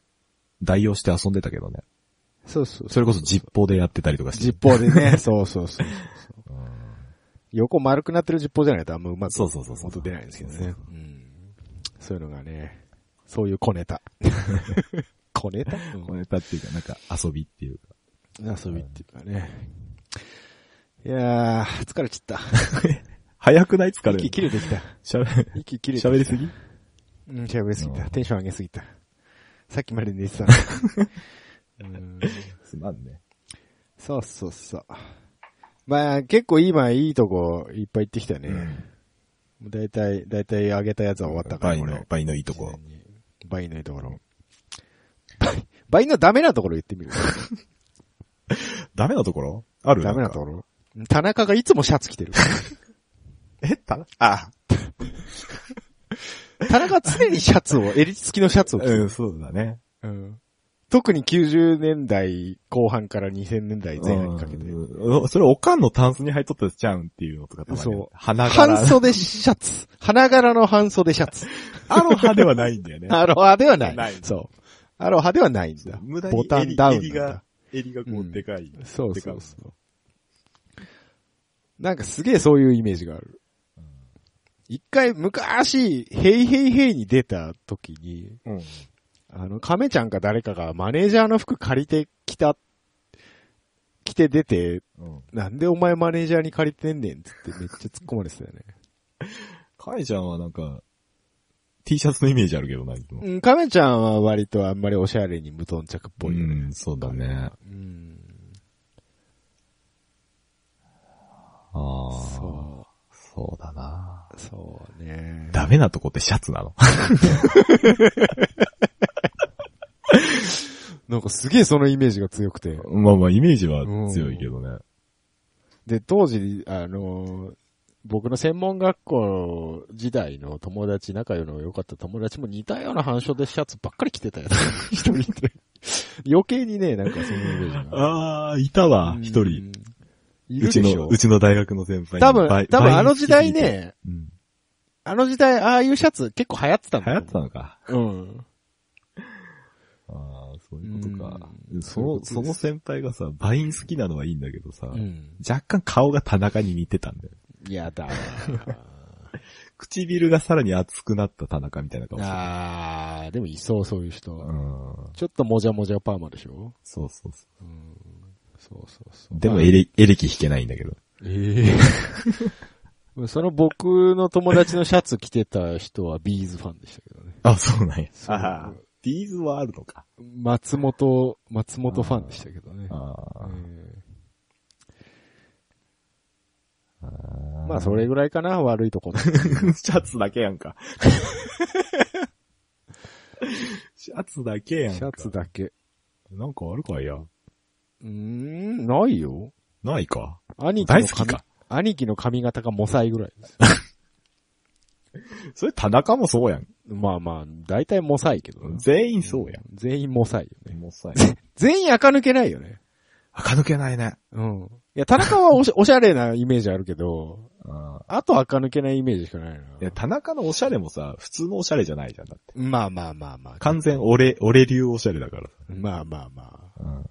代用して遊んでたけどね。そうそう。それこそジッポーでやってたりとかして。ジッポーでね。そうそうそうそうそう。横丸くなってるジッポーじゃないとあんまうまくそうそうそうそう音出ないんですけどね。うん。そういうのがね、そういう小ネタ。小ネタ？こうネタっていうか、なんか遊びっていうか。遊びっていうかね。いやー、疲れちった。早くない疲れ息切れてきた。しゃべ、息切れてきた。喋りすぎ？うん、喋りすぎた。うんテンション上げすぎた。さっきまで寝てた すまんね。そうそうそう。まあ、結構今いいとこいっぱい行ってきたね。もうだいたい、だいたい上げたやつは終わったから、倍の、倍のいいとこ倍のいいところ。倍倍のダメなところ言ってみる？ダメなところ？ある？ダメなところ？田中がいつもシャツ着てる。えたあ田中は 常にシャツを、襟付きのシャツを着てる。うん、そうだね。うん特に90年代後半から2000年代前半にかけて。うんそれおかんのタンスに入っとったやつちゃうんっていうのとかたまにそう花柄。半袖シャツ。花柄の半袖シャツ。アロハではないんだよね。アロハではない。ないそう。アロハではないんだ。無駄にボタンダウン襟が襟がこうんうでかい。そうでかいそうそう。なんかすげえそういうイメージがある。一回昔、ヘイヘイヘイに出た時に、うん。あの、亀ちゃんか誰かがマネージャーの服借りてきた着て出て、うん。なんでお前マネージャーに借りてんねんって言ってめっちゃ突っ込まれてたよね。カイちゃんはなんか、T シャツのイメージあるけどな、うん、亀ちゃんは割とあんまりおしゃれに無頓着っぽいよね。うん、そうだね。うん。ああ。そそうだな。う。そうね。ダメなとこってシャツなの？なんかすげえそのイメージが強くて。まあまあ、イメージは強いけどね。で、当時、あのー僕の専門学校時代の友達、仲良の良かった友達も似たような反射でシャツばっかり着てたよ。一人で。余計にね、なんかそのイメージが。ああ、いたわ、一人。うん。いうるちでしょの、うちの大学の先輩に多分、多分あの時代ね、うん。あの時代、ああいうシャツ結構流行ってたんだ流行ってたのか。うん。ああ、そういうことか。うんその、その先輩がさ、バイン好きなのはいいんだけどさ、うん。若干顔が田中に似てたんだよ。やだわ。唇がさらに熱くなった田中みたいな顔してた。あー、でもいそう、そういう人。うん。ちょっともじゃもじゃパーマでしょそうそうそそうそうそう。う。でもエレ、エレキ弾けないんだけど。ええ その僕の友達のシャツ着てた人はビーズファンでしたけどね。あ、そうなんや。ああ、ディーズはあるのか。松本、松本ファンでしたけどね。ああ。ええまあそれぐらいかな、悪いところ。シャツだけやんか。シャツだけやんか。シャツだけ。なんかあるかいや。うーん、ないよ。ないか？兄貴の髪大好きか？兄貴の髪型がモサイぐらいです。それ田中もそうやん。まあまあ、大体モサイけどな。全員そうやん。全員モサイよね。もうさ、全員垢抜けないよね。垢抜けないね。うん。いや、田中はおし おしゃれなイメージあるけど、ああと垢抜けないイメージしかないな。いや、田中のおしゃれもさ、普通のおしゃれじゃないじゃん。だって。まあまあまあまあ。完全俺、俺流おしゃれだからさ。まあまあまあ。うん。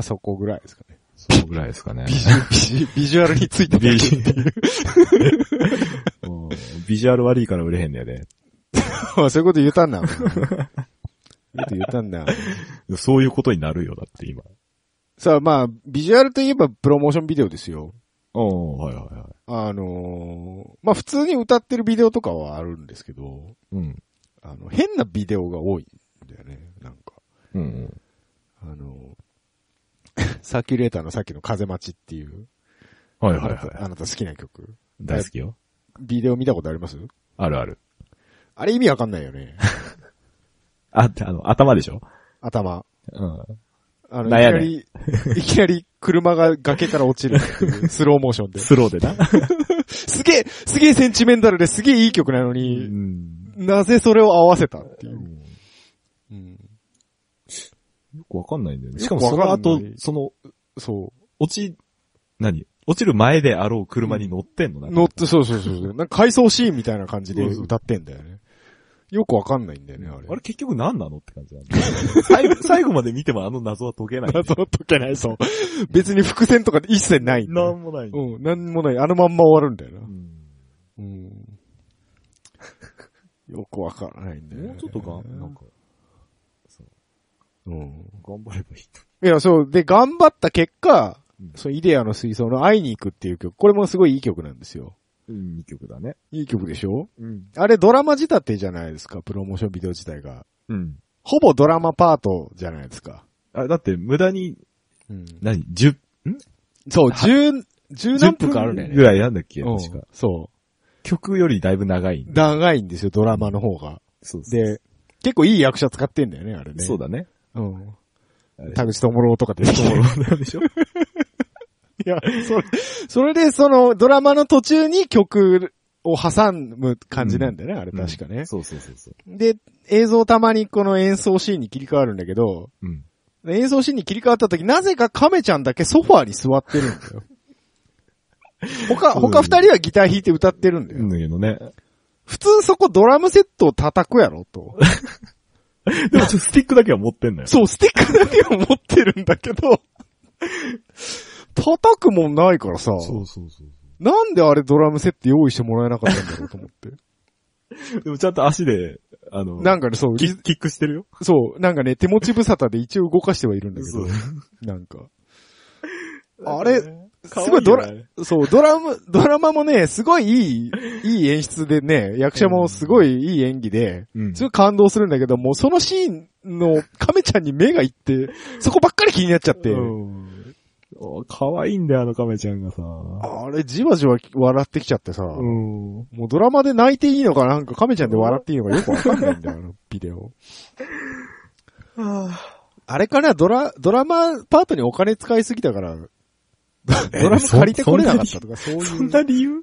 まあそこぐらいですかね。そうぐらいですかね。ビジュビジュアルについてビジ うんビジュアル悪いから売れへんねやで。そういうこと言うたんな。そういうこと言うたんな。そういうことになるよ、だって今。さあまあ、ビジュアルといえばプロモーションビデオですよ。おー、はいはいはい。あのーまあ普通に歌ってるビデオとかはあるんですけど、うん。あの、変なビデオが多いんだよね、なんか。うんうん。あの、サーキュレーターのさっきの風待ちっていう、はいはいあなたはい。あなた好きな曲。大好きよ。ビデオ見たことあります？あるある。あれ意味わかんないよね。あ、あの、頭でしょ？頭。うん。あの、いきなり、いきなり車が崖から落ちるスローモーションで。スローでな。すげえ、すげえセンチメンタルですげえいい曲なのうに、ん。なぜそれを合わせたっていう。うん。よくわかんないんだよね。しかもその後その、そ落ち、何？落ちる前であろう車に乗ってんの？乗って、そうそうそうそう。なんか回想シーンみたいな感じで歌ってんだよね。よくわかんないんだよね、あれ。あれ結局何なのって感じなんだよ最後、最後まで見てもあの謎は解けない。謎は解けない、そう。別に伏線とか一切ないんだよ。なんもない。うん、なんもない。あのまんま終わるんだよなう。んうん。よくわからないんだよね。もうちょっとが、なんか、うん。頑張ればいいいや、そう。で、頑張った結果、うんそう、イデアの水槽の会いに行くっていう曲。これもすごいいい曲なんですよ。と。うん、いい曲だね。いい曲でしょ？うん。あれドラマ仕立てじゃないですか、プロモーションビデオ自体が。うん。ほぼドラマパートじゃないですか。あ、だって無駄に、うん。何 ?10、そう、十、十何分かあるね。ぐらいなんだっけ？うん確か。そ曲よりだいぶ長い。う。長いんですよ、ドラマの方が。そうそうで、結構いい役者使ってんだよね、あれね。そうだね。うん。田口智郎とか出てきて。なんでしょ？いや、それ、それでそのドラマの途中に曲を挟む感じなんだよね、あれ確かね。そうそうそうそう。で、映像たまにこの演奏シーンに切り替わるんだけど、うん。演奏シーンに切り替わった時、なぜか亀ちゃんだけソファーに座ってるんだよ。他、うん他二人はギター弾いて歌ってるんだよ。だけどね。普通そこドラムセットを叩くやろ、と。でもちょスティックだけは持ってんだよ。そう、スティックだけを持ってるんだけど、叩くもんないからさ、そうそうそう。なんであれドラムセット用意してもらえなかったんだろうと思って。でもちゃんと足で、あの、なんかね、そう、キッキックしてるよ。そう、なんかね、手持ち無沙汰で一応動かしてはいるんだけど、なんか。あれ、すごいドラ、そう、ドラム、ドラマもね、すごいいい、いい演出でね、役者もすごいいい演技で、うんすごい感動するんだけど、もうそのシーンの亀ちゃんに目がいって、そこばっかり気になっちゃって、うん。可愛いんだよ、あの亀ちゃんがさ。あれ、じわじわ笑ってきちゃってさ、うん。もうドラマで泣いていいのかなんか亀ちゃんで笑っていいのかよくわかんないんだよ、あ のビデオ。あれかな、ドラ、ドラマパートにお金使いすぎたから、ドラマ借りてこれなかったとか、そういう、そんな理由？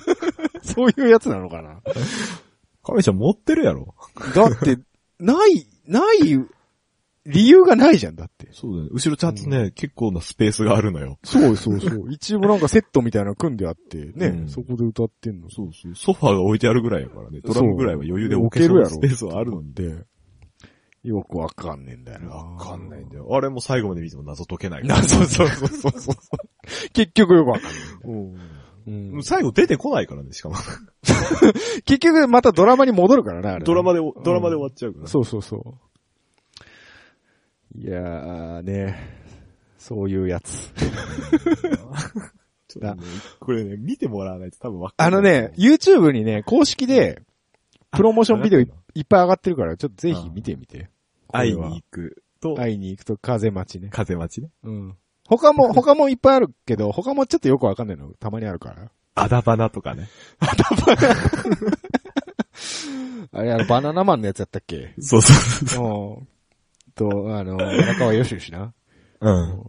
そういうやつなのかな？亀ちゃん持ってるやろ。だって、ない、ない、理由がないじゃん、だって。そうだね。後ろちゃんとね、結構なスペースがあるのよ。そうそうそう。一部なんかセットみたいなの組んであって、ね、うんそこで歌ってんの。そうそう。ソファーが置いてあるぐらいやからね。ドラムぐらいは余裕で置けるスペースはあるのに。で、よくわかんねえんだよな。わかんないんだよ。あれも最後まで見ても謎解けないな、そうそうそうそうそう。結局よくわかんない。うんうん最後出てこないからね、しかも。結局またドラマに戻るからね、あれね。ドラマで、ドラマで終わっちゃうから。そうそうそう。いやーね、そういうやつ。ちょっとねこれね、見てもらわないと多分わかんない。あのね、YouTube にね、公式で、プロモーションビデオいっぱい上がってるから、ちょっとぜひ見てみて。会いに行くと、会いに行くと風待ちね。風待ちね。うん。他も、他もいっぱいあるけど、他もちょっとよくわかんないのたまにあるから。あだばなとかね。あれ、あの、バナナマンのやつやったっけ？そうそう。うん。と、あの、荒川よしよしな。うん。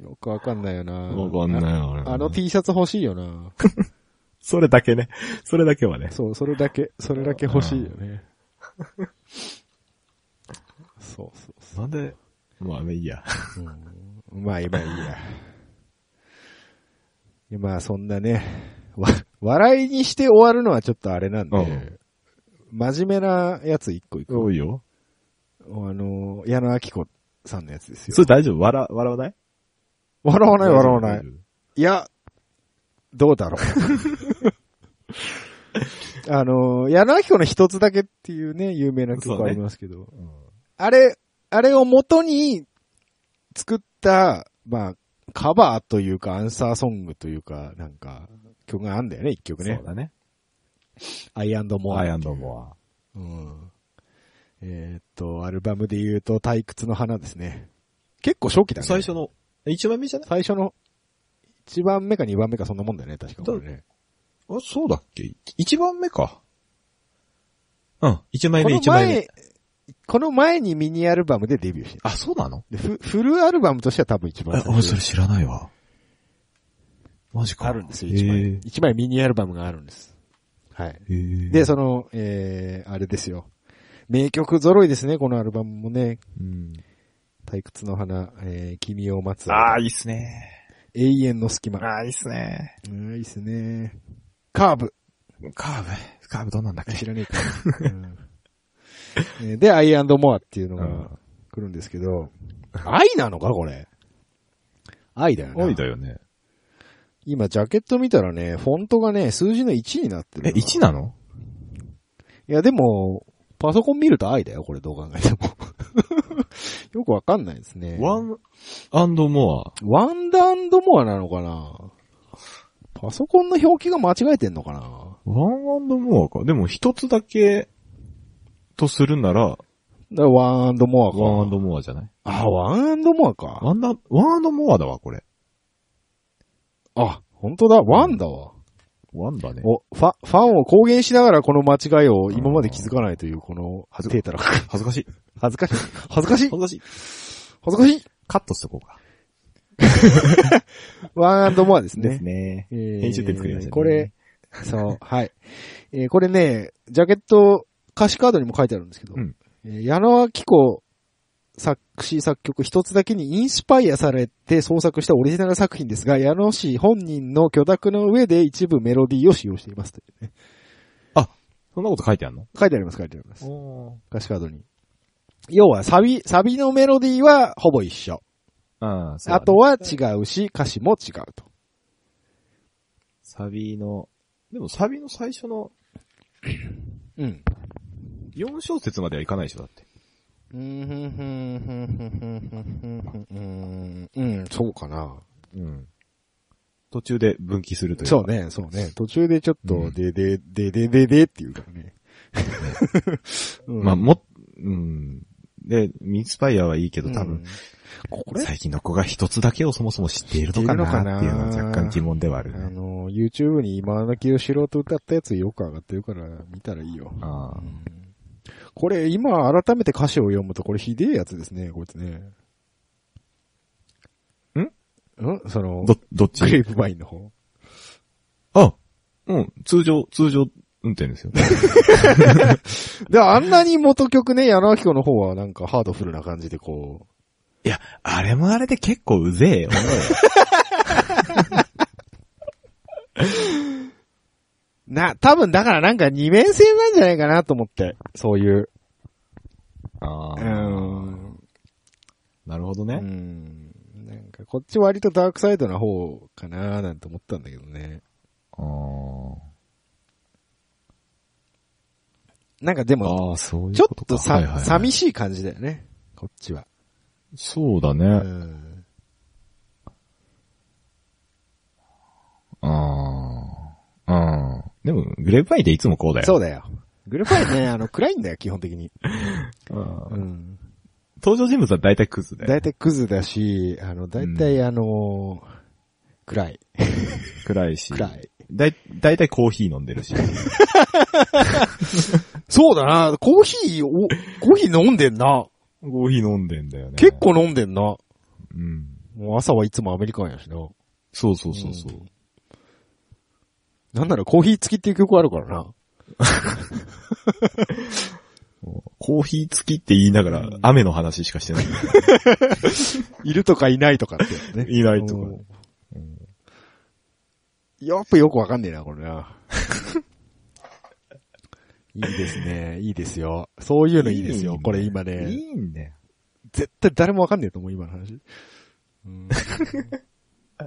よくわかんないよな。わかんないよ、あの T シャツ欲しいよな。それだけね。それだけはね。そう、それだけ、それだけ欲しいよね。そうそうそなんで、まあね、いいや。う。うん、まあ、今いいや。いやまあ、そんなね、わ、笑いにして終わるのはちょっとあれなんで、うん真面目なやつ一個一個。多いよ。あの、矢野明子さんのやつですよ。それ大丈夫？笑、笑わない？笑わない笑わないいや、どうだろう。あの、矢野顕子の一つだけっていうね、有名な曲ありますけど、夫うんあれ、あれを元に作った、まあ、カバーというか、アンサーソングというか、なんか、曲があんだよね、一曲ねそう。だね。 I and more。I and more。うん。えーっと、アルバムで言うと、退屈の花ですね。結構初期だね。最初の、一番目じゃない？最初の、一番目か二番目かそんなもんだよね、確かこれね。あ、そうだっけ？一番目か。うん。一枚目、一枚目。前、この前にミニアルバムでデビューしてるあ、そうなの？でフフルアルバムとしては多分一番あ、それ知らないわ。マジか。あるんですよ、一枚。一枚ミニアルバムがあるんです。はい。で、その、えー、あれですよ。名曲揃いですね、このアルバムもね。うん。退屈の花、えー、君を待つ。ああ、いいっすね。永遠の隙間。ああ、いいっすね。うん、いいっすね。カーブ。カーブ？カーブどうなんだっけ？知らねえか。うんえー で、アイアンドモアっていうのがうん来るんですけど、愛なのかこれ？愛だよね。多いだよね。今、ジャケット見たらね、フォントがね、数字の1になってる。え、1なの？いや、でも、パソコン見ると I だよ、これどう考えても。よくわかんないですね。 One, and more。 One and more なのかな？パソコンの表記が間違えてんのかな？ One and more か。でも一つだけとするなら、だ One and more か。 One and more じゃない？あ、 One and more か。 One だ、One and more だわ、これ。あ、本当だ、 One だわ。ワンだね。お、ファ、ファンを公言しながらこの間違いを今まで気づかないという、この、恥ずテータラ。恥ずかしい。恥ずかしい。恥ずかしい。恥ずかしい。恥ずかしい。カットしとこうか。ワンアンドモアですね。ですね。えー編集点作りましたねこれ、そう、はい。えーこれね、ジャケット、歌詞カードにも書いてあるんですけど、うんえー矢野明子作詞作曲一つだけにインスパイアされて創作したオリジナル作品ですが、矢野氏本人の許諾の上で一部メロディーを使用していますというね。そんなこと書いてあるの？書いてあります、書いてあります。お歌詞カードに。要は、サビ、サビのメロディーはほぼ一緒。ああとは違うし、歌詞も違うと。サビの、でもサビの最初の、うん。4小節まではいかないでしょ、だって。うん、ふんふんふんふんふんふんふんうん、うん、そうかな。うん。途中で分岐するというか。そうね、そうね。途中でちょっと、うんで、で、で、で、で、でって言うからね。う んまあ、も、うん。で、ミスパイアはいいけど多分、うんこれ？最近の子が一つだけをそもそも知っているのかなっていうのは若干疑問ではあるね。あの、YouTube に今の清志郎と歌ったやつよく上がってるから見たらいいよ。ああうんこれ今改めて歌詞を読むとこれひでえやつですね、こいつね。ん？ん？その、ど、どっち？グレープバインの方。あうん、通常、通常運転ですよ。で、あんなに元曲ね、矢野明子の方はなんかハードフルな感じでこいや、あれもあれで結構うぜえよ。う。な、多分だからなんか二面性なんじゃないかなと思って。そういう。うああ、ん。うなるほどね。ん。なんかこっち割とダークサイドな方かななんて思ったんだけどね。あーなんかでも、ういうちょ。っとさ、はいはいはい寂しい感じだよね。こっちは。うそうだね。ん。ああ。うん。でも、グレープパインっていつもこうだよ。そうだよ。グループアイね、あの、暗いんだよ、基本的に。うんうん。登場人物は大体クズだよ。だいたいクズだし、あの、だいたいあのー暗い。暗いし。暗い。だい、大体コーヒー飲んでるし。そうだな、コーヒー、お、コーヒー飲んでんな。コーヒー飲んでんだよね。結構飲んでんな。うん。もう朝はいつもアメリカンやしな。そうそうそうそう。うんなんならコーヒー付きっていう曲あるからな。コーヒー付きって言いながら、雨の話しかしてない。いるとかいないとかって、ね。いないとかうんやっぱよくわかんねえな、これな。いいですね。いいですよ。そういうのいいですよ。これ今いね。いんだよ。絶対誰もわかんねえと思う、今の話。うん、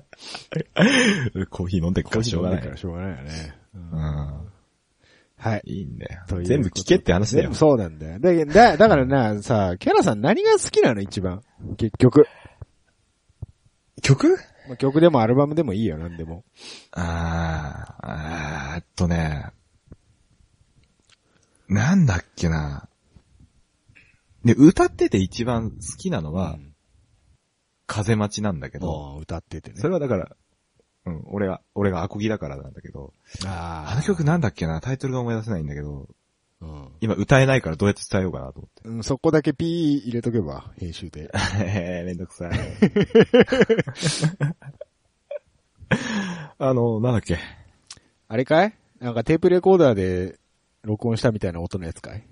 コーヒー飲んでっからしょうがない。からしょうがないよね。うんうん。はい。いいんだよ。全部聞けって話だよ。そうなんだよ。だだだからな、さ、キャラさん何が好きなの一番？結局。曲？まあ、曲でもアルバムでもいいよ、なんでも。あー、あーっとね。なんだっけな。で、歌ってて一番好きなのは、うん風待ちなんだけど、歌っててね。それはだから、うん、俺が、俺がアコギだからなんだけど、ああの曲なんだっけな、タイトルが思い出せないんだけど、うん今歌えないからどうやって伝えようかなと思って。うん。そこだけピー入れとけば、編集で。へへめんどくさい。あの、なんだっけ？あれかい？なんかテープレコーダーで録音したみたいな音のやつかい？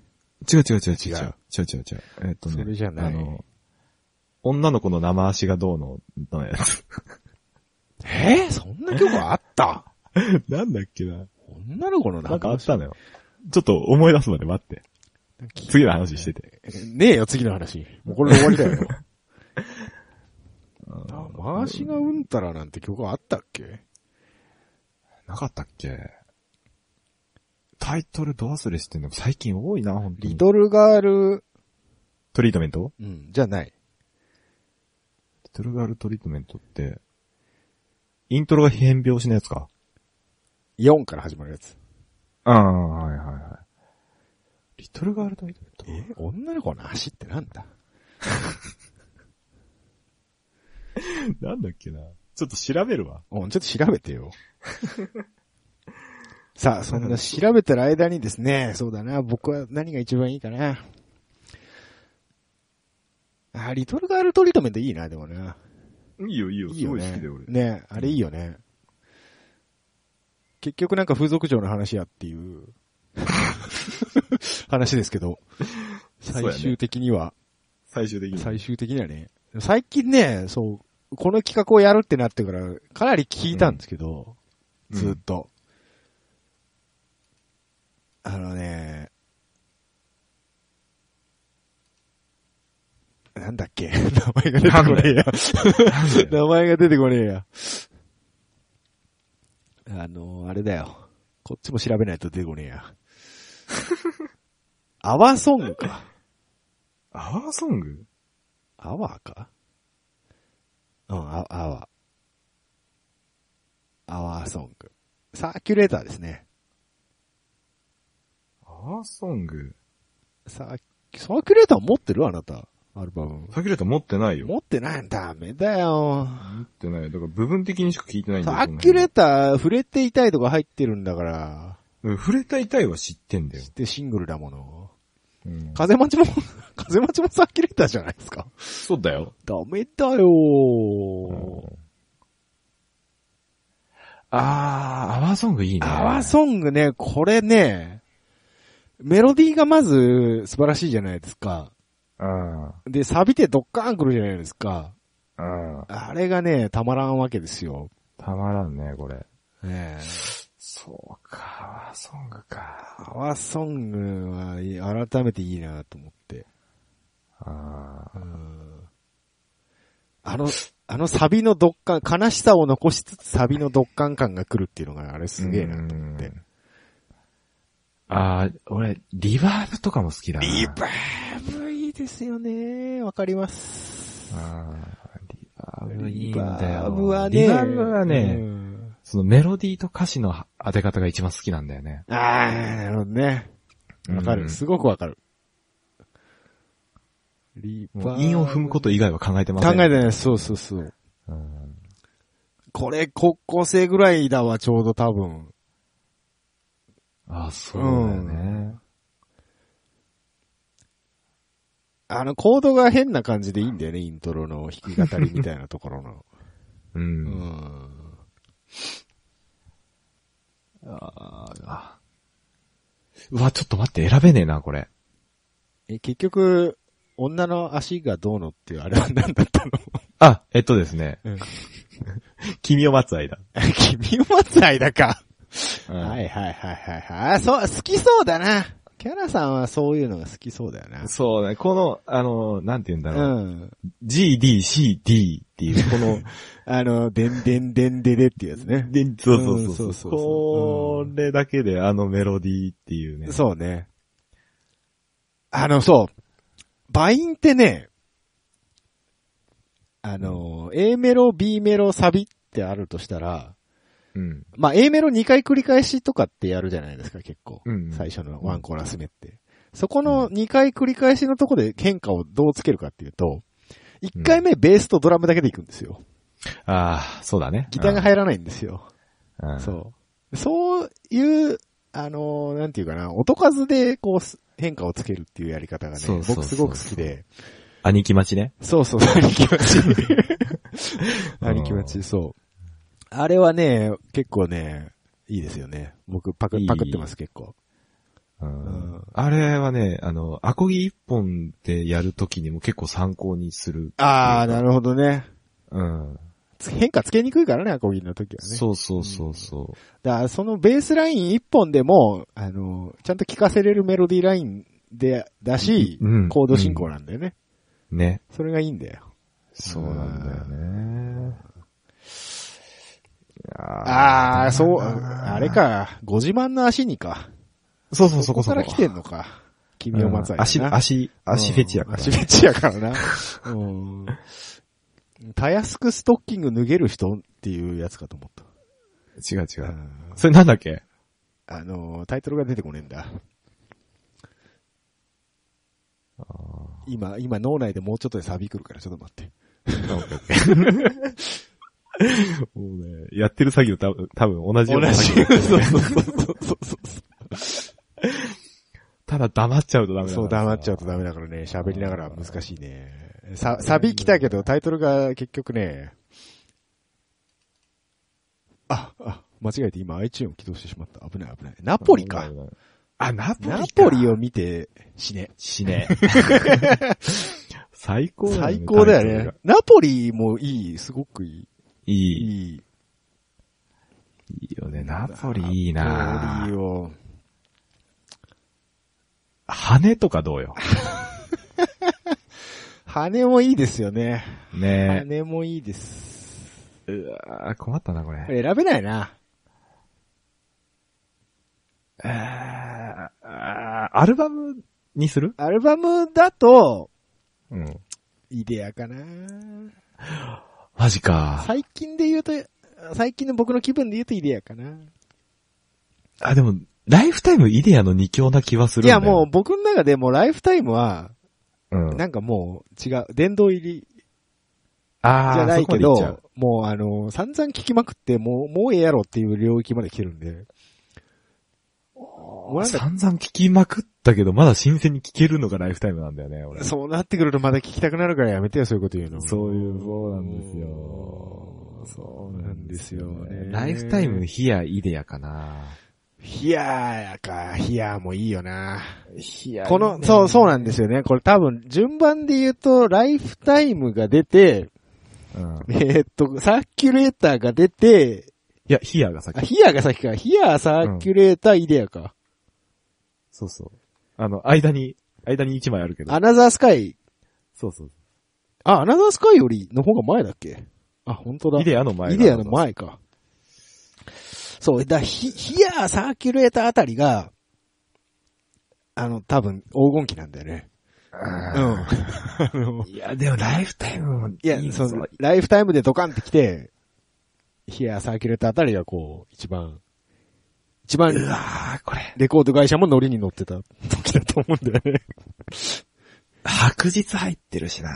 違う違う違う違う。違う違う違う違う。えっとね。それじゃないあの、女の子の生足がどうの、のやつ。え？ー、そんな曲あった？なんだっけな。女の子のなんかあったのよ。ちょっと思い出すまで待って。次の話してて。ねえよ、次の話。もうこれで終わりだよ。回しがうんたらなんて曲あったっけ？なかったっけ？タイトルど忘れしてんの最近多いな、本当に。リトルガール、トリートメント？うん、じゃない。リトルガールトリートメントって、イントロが変拍子のやつか？4から始まるやつ。ああ、はいはいはい。リトルガールトリートメント？え？女の子の足ってなんだ？なんだっけな？ちょっと調べるわ。うん、ちょっと調べてよ。さあ、そんな調べてる間にですね、そうだな、僕は何が一番いいかな。あ、リトルガールトリートメントいいな、でもな。いいよいいよ、いいよね。俺。ねあれいいよね。結局なんか風俗嬢の話やっていう 話ですけど、最終的には、最終的に。最終的にはね、最近ね、そう、この企画をやるってなってから、かなり聞いたんですけど、うんずっと。あのね、なんだっけ？名前が出てこねえや。名前が出てこねえや。あの、あれだよ。こっちも調べないと出てこねえや。アワーソングか。アワーソング？アワーか？うん、あアワー。アワーソング。サーキュレーターですね。アワーソング？サー、サーキュレーター持ってる？あなた。アルバム。サーキュレーター持ってないよ。持ってないんだ。ダメだよ。持ってない。だから部分的にしか聞いてないんだサーキュレータター触れていたいとか入ってるんだから。ー触れたいたいは知ってんだよ知っ。てシングルだもの。うん、風待ちも、風待ちもサーキュレーターじゃないですか？そうだよ。ダメだよー。あー、アワーソングいいね。アワーソングね、これね、メロディーがまず素晴らしいじゃないですか。うん。で、サビてドッカーン来るじゃないですか。うん。あれがね、たまらんわけですよ。たまらんね、これ。ねえそうか、アワーソングか。アワーソングは改めていいなと思って。あうんあの、あのサビのドッカン、悲しさを残しつつサビのドッカン感が来るっていうのがあれーすげえなと思って。。あー、俺、リバーブとかも好きだな。リバーブですよね。わかります。あーリバーブいいんリバだよ。ーブはね。リバーブはね、うんそのメロディーと歌詞の当て方が一番好きなんだよね。ああ、なるほどね。わかる。うんすごくわかる。リもう韻を踏むこと以外は考えてません。考えてない。そうそうそう。うんこれ、高校生ぐらいだわ、ちょうど多分。あー、そうだよね。あの、コードが変な感じでいいんだよね、イントロの弾き語りみたいなところの。う。うんん。あーうわ、ちょっと待って、選べねえな、これ。え、結局、女の足がどうのっていうあれは何だったの？あ、えっとですね。うん君を待つ間。君を待つ間か。うんはいはいはいはいはい。あ、そう、好きそうだな。キャラさんはそういうのが好きそうだよな。そうね、この、あの、なんて言うんだうろう。ん。G, D, C, D っていう、この、あの、でんでんでんででっていうやつね。でそうそううんそうそうそうこれだけであのメロディーっていうね。そうね。あの、そう。バインってね、あの、A メロ、B メロ、サビってあるとしたら、うん。まあ、A メロ2回繰り返しとかってやるじゃないですか、結構。うん最初のワンコーラス目って。そこの2回繰り返しのとこで変化をどうつけるかっていうと、1回目ベースとドラムだけでいくんですよ。ああ、そうだね。ギターが入らないんですよ。うん、そう。そういう、あのーなんていうかな、音数でこうす、変化をつけるっていうやり方がね、そうそうそうそう僕すごく好きで。兄貴待ちね。そうそう、兄貴待ち。兄貴待ち、そう。あれはね、結構ね、いいですよね。僕パクパクってます、結構。あれはね、あの、アコギ一本でやるときにも結構参考にする。あー、なるほどね。うん。つ変化つけにくいからね、アコギの時はね。そうそうそうそだから、そのベースライン一本でも、あの、ちゃんと聴かせれるメロディーラインで、だし、うんコード進行なんだよね。う。ね。それがいいんだよ。そうなんだよね。あー、そう、あれ。か、ご自慢の足にか。そうそう、そこそこ。から来てんのか。君を待つ足、足、足フェチやから、うん足フェチやからな。うん。たやすくストッキング脱げる人っていうやつかと思った。違う違う。うんそれなんだっけ？あの、タイトルが出てこねえんだ。今、今脳内でもうちょっとでサビ来るからちょっと待って。もうね、やってる作業多分、多分同じような同じ。作業。そうそうそうそうそう。ただ黙っちゃうとダメだそう、黙っちゃうとダメだからね、喋りながら難しいね。さ、サビ来たけど、タイトルが結局ね、あ、あ、間違えて今 iTune を起動してしまった。危ない危ない。ナポリか。。あ、ナポリか。ナポリを見て死ね。死ね。最高だよね。最高だよね。ナポリもいい、すごくいい。いい。いい。いいよね。ナポリいいナなポリを。羽とかどうよ？羽もいいですよね。ね羽もいいです。うわー困ったな、これ。これ選べないな。あアルバムにする？アルバムだと、うん。イデアかな マジか。最近で言うと、最近の僕の気分で言うとイデアかな。あ、でも、ライフタイムイデアの二強な気はするいや。もう僕の中でもうライフタイムは、うん。なんかもう違う、殿堂入りあーじゃないけど、もうあの、散々聞きまくって、もう、もうええやろっていう領域まで来てるんで。散々聞きまくったけど、まだ新鮮に聞けるのがライフタイムなんだよね、俺。そうなってくるとまだ聞きたくなるからやめてよ、そういうこと言うの。そういう、そうなんですよ。そうなんですよね。ライフタイム、ヒア、イデアかな。ヒヤーか、ヒヤーもいいよな。ヒアこの、そう、そうなんですよね。これ多分、順番で言うと、ライフタイムが出て、うん。えーっと、サーキュレーターが出て、いや、ヒアが先あ、。ヒヤーが先か。ヒヤー、サーキュレーター、イデアか。そうそう。あの、間に、間に一枚あるけど。アナザースカイ。そうそう。あ、アナザースカイよりの方が前だっけ？あ、本当だ。イデアの前がイデアの前か。そう、だ、ヒ、ヒヤー、サーキュレーターあたりが、あの、多分、黄金期なんだよね。うん。いや、でもライフタイムもいいや、いその、ライフタイムでドカンってきて、ヒヤー、サーキュレーターあたりがこう、一番、一番、うわー、これ。レコード会社もノリに乗ってた 時だと思うんだよね。白日入ってるしな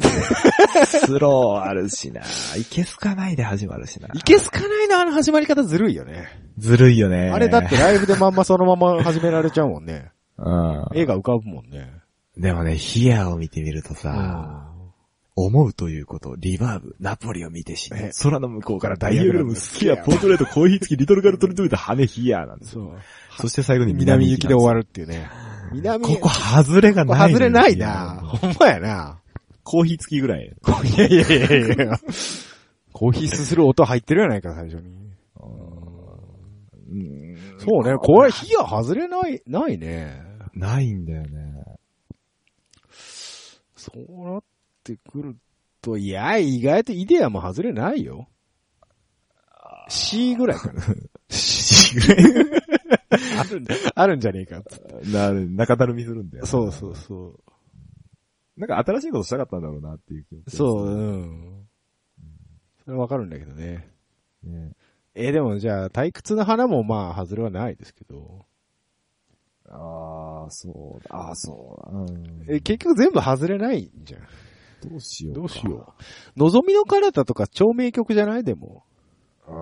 スローあるしないけすかないで始まるしないけすかないのあの始まり方ずるいよね。ずるいよね。あれだってライブでまんまそのまま始められちゃうもんね。うん。絵が浮かぶもんね。でもね、ヒアを見てみるとさ、思うということ、リバーブ、ナポリを見てしえ、空の向こうからダイヤグラム、スキア、ポートレート、コーヒー付き、リトルガルトリトリート、羽ヒアなんですよ。そう。そして最後に南行きで終わる。るっていうね。南ここ外れがない。外れないヒアな。のほんまやな。コーヒー付きぐらい。いやいやいやいやコーヒーすする音入ってるやないか、最初に。うんそうね、これ火が外れない、ないね。ないんだよね。そうなってくると、いや、意外とイデアも外れないよ。C ぐらいかな。あるんだ、あるんじゃねえか。なる、中だるみするんだよ。そうそうそう。なんか新しいことしたかったんだろうなっていう気もするそう、うん。それはわかるんだけどね。ね。えーでもじゃあ、退屈な花もまあ、外れはないですけど。ああ、そうだ。ああ、そうだ。うん。え、結局全部外れないんじゃん。どうしようか。どうしよう。望みの彼方とか超名曲じゃない？でも。あ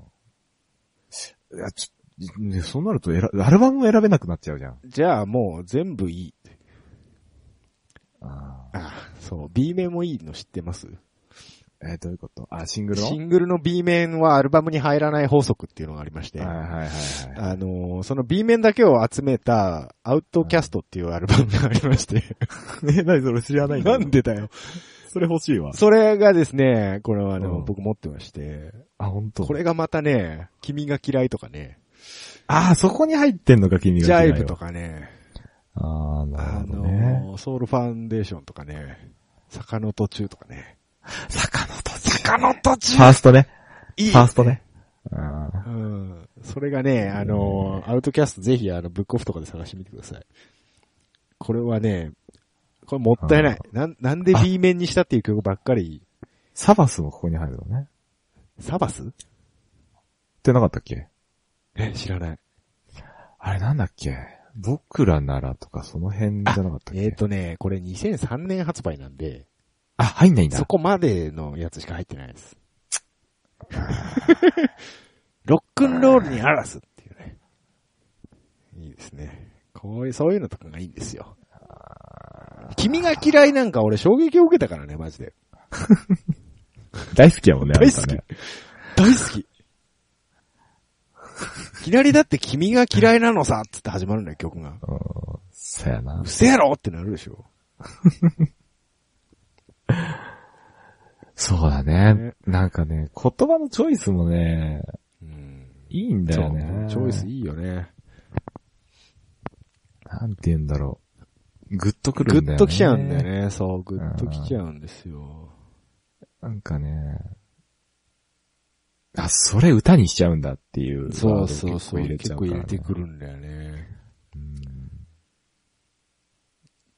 あ。いや、ちょ、ねそうなると選、アルバムも選べなくなっちゃうじゃん。じゃあもう全部いい。ああ、そう、B 面もいいの知ってます？あ。えーどういうこと？あ、シングルの？シングルの B 面はアルバムに入らない法則っていうのがありまして。はいはいはいはい。あのーその B 面だけを集めた、アウトキャストっていうアルバムがありまして。え、なにそれ？知らないんだなんでだよ。それ欲しいわ。それがですね、これはあの、うん僕持ってまして、あ、本当。これがまたね、君が嫌いとかね、ああ、そこに入ってんのか、君が。ジャイブと。かね、ああ、なあるほどね。のーソウルファンデーションとかね、坂の途中とかね。坂の途中。坂の途中ファーストね。いいファーストね。うん。それがね、あのーアウトキャストぜひあの、ブックオフとかで探してみてください。これはね、これもったいない。なん、なんで B 面にしたっていう曲ばっかり、サバスもここに入るのね。サバス？ってなかったっけ？え、知らない。あれなんだっけ？僕らならとかその辺じゃなかったっけ？えっ、とね、これ2003年発売なんで、あ、入んないんだそ。こまでのやつしか入ってないです。ロックンロールにあらすっていうね。いいですね。こういう、そういうのとかがいいんですよ。君が嫌いなんか俺衝撃を受けたからね、マジで。大好きやもんね、あ大好きなたね。大好き。いきなりだって君が嫌いなのさ、つって始まるんだよ、曲が。うん。そやなう。せやろってなるでしょ。そうだねね。なんかね、言葉のチョイスもね、うん。いいんだよね。チョイスいいよね。なんて言うんだろう。グッとくグるんだよね。ッときちゃうんだよ。ね。そう、グッときちゃうんですよ。なんかね、あ、それ歌にしちゃうんだっていう。そうそうそう。結構入れてくる。るんだよね。うん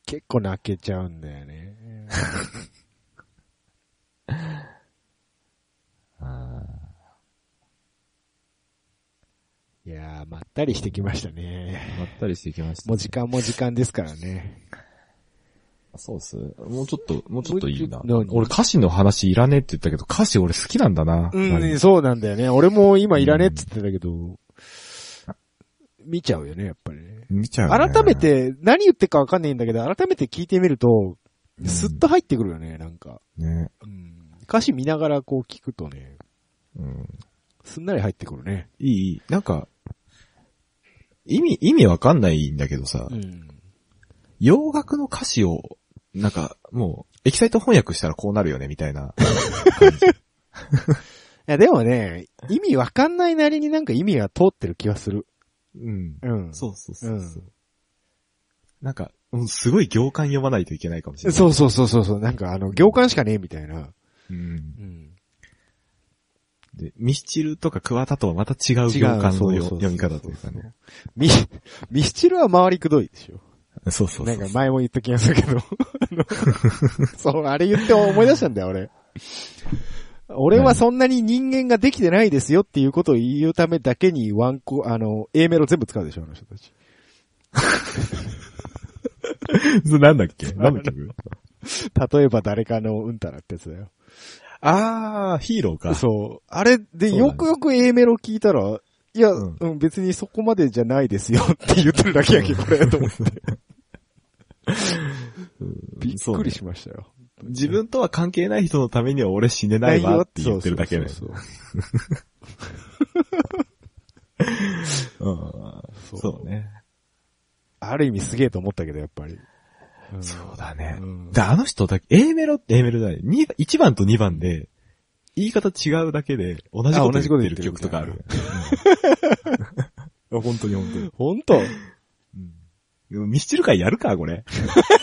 結構泣けちゃうんだよね。あいやー、まったりしてきましたーね。まったりしてきました。もう時間も時間ですからね。そうっす。もうちょっと、もうちょっといいな。俺歌詞の話いらねえって言ったけど、歌詞俺好きなんだな。うん、そうなんだよね。俺も今いらねえって言ってたけど、見ちゃうよね、やっぱりね。見ちゃう、ね。改め。て、何言ってるかわかんないんだけど、改めて聞いてみると、うんスッと入ってくるよね、なんか。ね。うん、歌詞見ながらこう聞くとね、うん。すんなり入ってくるね。いい、いい。なんか、意味、意味わかんないんだけどさ、うん。洋楽の歌詞を、なんか、もう、エキサイト翻訳したらこうなるよね、みたいな。いや、でもね、意味わかんないなりになんか意味が通ってる気がする。うん。うん。そうそうそうそう、うんなんか、うんすごい行間読まないといけないかもしれない。そうそうそうそうそう。なんかあの、行間しかねえみたいな。うん。うん。で、ミスチルとか桑田とはまた違う行間の読み方というかね。ミ、ミスチルは回りくどいでしょ。そうそうそう。なんか前も言った気がするけど。そう、あれ言って思い出したんだよ、俺。俺はそんなに人間ができてないですよっていうことを言うためだけにワンコ、あの、A メロ全部使うでしょ、あの人たち。それなんだっけ？何の曲例えば誰かのうんたらってやつだよ。あー、ヒーローか。そう。あれでよくよく A メロ聞いたら、いや、ううんん、別にそこまでじゃないですよって言ってるだけやけ、これ、と思って。びっくりしましたよ。自分とは関係ない人のためには俺死ねないわって言ってるだけね。そうそううんそうそう ね。ある意味すげえと思ったけど、やっぱり。んそうだねうんで、あの人だけ、A メロって A メロだね。に1番と2番で、言い方違うだけで、同じこと言ってる曲とかある。うん 本当に本当に。ほんとでもミスチル会やるか、これ。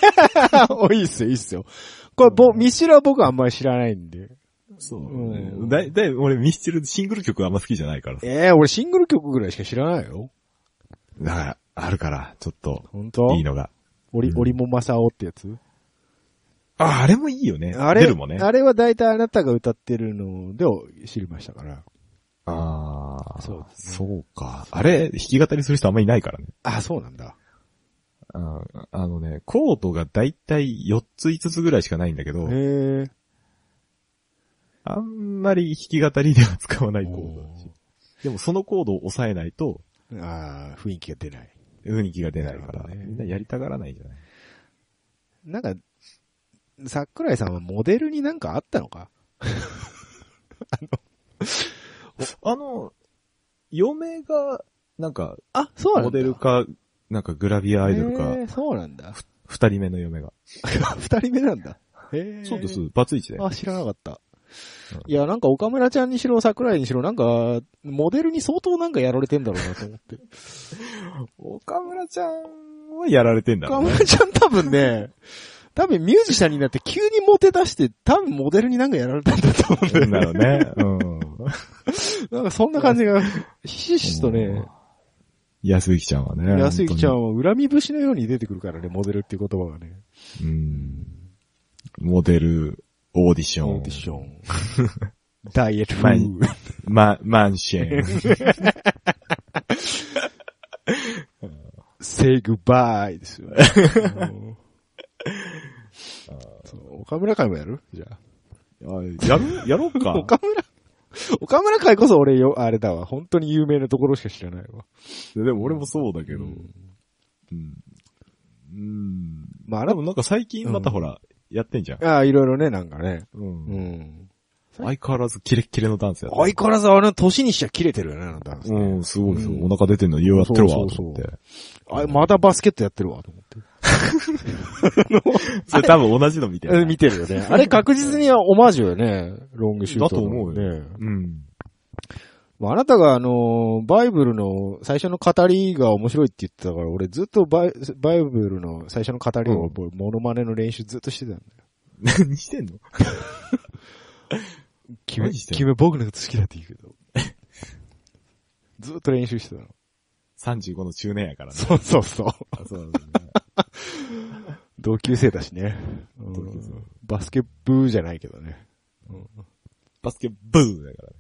お、いいっすよ、いいっすよ。これ、ぼ、ミスチルは僕はあんまり知らないんで。そううんだい、だい、俺ミスチルシングル曲あんま好きじゃないから。ええ俺シングル曲ぐらいしか知らないよ。だから、あるから、ちょっと、ほんといいのが。オリ、うんオリモマサオってやつ？あ、あれもいいよね。あれ、もね。あれは大体あなたが歌ってるので知りましたから。ああ、そうねそうか。あれ、弾き語りする人あんまいないからね。あ、そうなんだ。ああのね、コードがだいたい4つ5つぐらいしかないんだけど、へえ。あんまり弾き語りでは使わないコードだし。でもそのコードを押さえないと、ああ、雰囲気が出ない。雰囲気が出ないから、ねみんなやりたがらないんじゃないなんか、桜井さんはモデルになんかあったのか？あの、嫁が、なんか、あ、そうなんだ。モデルか、なんかグラビアアイドルか、そうなんだ。二人目の嫁が。二人目なんだ。へえ。そうです、バツイチで。あ、知らなかったうん。いや、なんか岡村ちゃんにしろ桜井にしろ、なんか、モデルに相当なんかやられてんだろうなと思って。岡村ちゃんはやられてんだろ岡うね。村ちゃん多分ね、多分ミュージシャンになって急にモテ出して、多分モデルになんかやられたんだと思うんだよね。うん。なんかそんな感じが、ひしひしとね、安幸ちゃんはね。安幸ちゃん本は恨み節のように出てくるからね、モデルっていう言葉がね。うん。モデル、オーディション。オーディション。ダイエットフまマンシェン。say goodbye ですよね。岡村会もやる？じゃあ。あやる？やろうか。岡村、岡村会こそ俺よ、あれだわ。本当に有名なところしか知らないわ。でも俺もそうだけど。ううんん。うん。まあ、でもなんか最近またほら、やってんじゃん。ああ、いろいろね、なんかね。うんうん。相変わらずキレッキレのダンスや相変わらずあの年にしちゃ切れてるよね、あなた。うん、すごいですよ。うんお腹出てんの言うやってるわ、そうそうそうと思って。あ、またバスケットやってるわ、と思って。それ多分同じの見てる。え見てるよね。あれ確実にオマージュよね。ロングシュートの。だと思うよね。うん。まああなたがあの、バイブルの最初の語りが面白いって言ってたから、俺ずっとバイバイブルの最初の語りを、うんモノマネの練習ずっとしてたんだよ。何してんの？君何してんの？君僕のこと好きだって言うけど。ずっと練習してたの。?35 の中年やからね。そうそうそう。あそうだね。同級生だしね。うんバスケ部じゃないけどね。バスケブーだからね。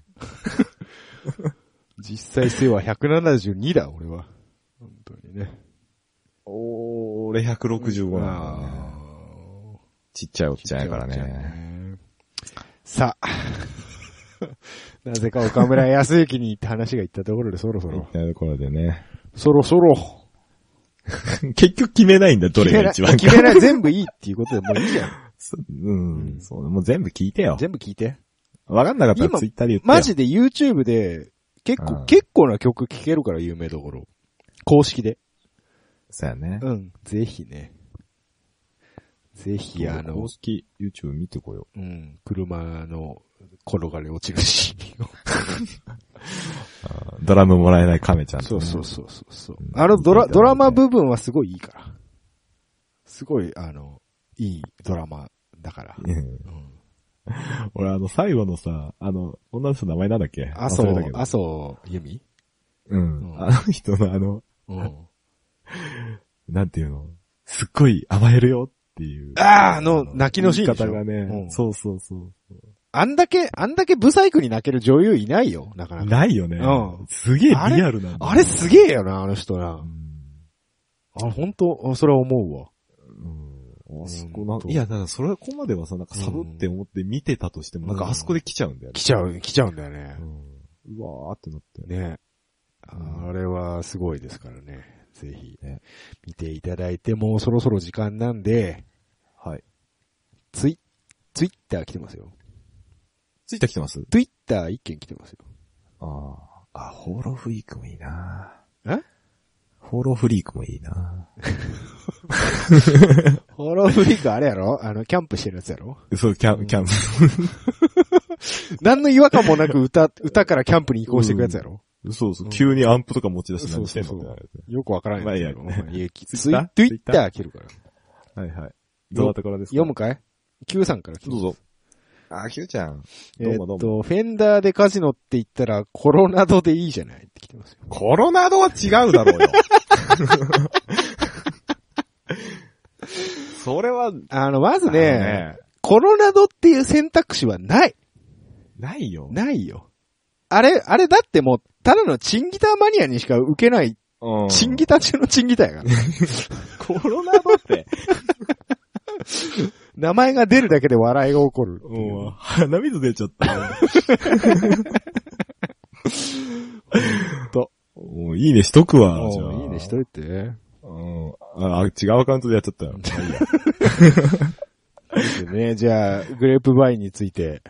実際背は172だ、俺は。本当にね。おー、俺165なんだね。あちっちゃいおっーちゃんやからね。ね。さあ。なぜか岡村康之に話が言ったところでそろそろみ。たいなところでね。そろそろ。結局決めないんだ、どれが一番か。決めない、全部いいっていうことでもういいじゃん。そ うん、そう、もう全部聞いてよ。全部聞いて。わかんなかったら今ツイッターで言ってよ。マジで YouTube で、結構、うん結構な曲聴けるから有名どころ。公式で。そうやね。うん。ぜひね。ぜひ、あの公、式 YouTube 見てこようん、車の転がり落ちるシーンを。う。ドラムもらえない亀ちゃんとね、そうそうそうそうそう。あのドラ、ドラマ部分はすごいいいから。すごい、あの、いいドラマだから。うんうん。俺あの、最後のさ、あの、女の人の名前なんだっけ？麻生麻生由美？うん。うんあの人のあの、うん。なんていうの、すっごい甘えるよっていう。あーあの泣きのシーンでし方がね、うんそうそうそう。あんだけ、あんだけブサイクに泣ける女優いないよ、なかなか。ないよね。うんすげえリアルなんだよあれすげえよな、あの人なう。んあれ本当？それは思うわ。うん。あそこな、ほんといや、だからそれこまではさ、なんかサブって思って見てたとしても、なんかあそこで来ちゃうんだよね。来ちゃう、来ちゃうんだよねう。ん。うわーってなって。ね。うんあれはすごいですからね。ぜひね、見ていただいて、もうそろそろ時間なんで、はい。ツイ、ツイッター来てますよ。ついた来てます？ツイッター一件来てますよ。ああ。あ、ホーローフリークもいいなえ？ホーローフリークもいいな ホローフリークあれやろ？あの、キャンプしてるやつやろ？そう、キャン、キャンプ。何の違和感もなく歌、歌からキャンプに移行していくやつやろ？そうそうう、ん急にアンプとか持ち出してそう何してそうんそうのよくわからんまあいいややつやろ。いやきツイッターツイッター？来るから。つはいはい。どなたからですか？読むかい ?Q さんから来てますどうぞ。あ、キューちゃん。えどうもどうもーっと、フェンダーでカジノって言ったらコロナドでいいじゃないって来てますよ。コロナドは違うだろうよ。それは、あの、まずあのね、コロナドっていう選択肢はない。ないよ。ないよ。あれ、あれだってもう、ただのチンギターマニアにしか受けない、うんチンギター中のチンギターやから。コロナドって、名前が出るだけで笑いが起こるう。鼻水出ちゃった。と。もういいねしとくわ、じゃあ。いいね、しといて。うん。あ、あ違うアカウントでやっちゃったよ。まあいいやですね。じゃあ、グレープバインについて、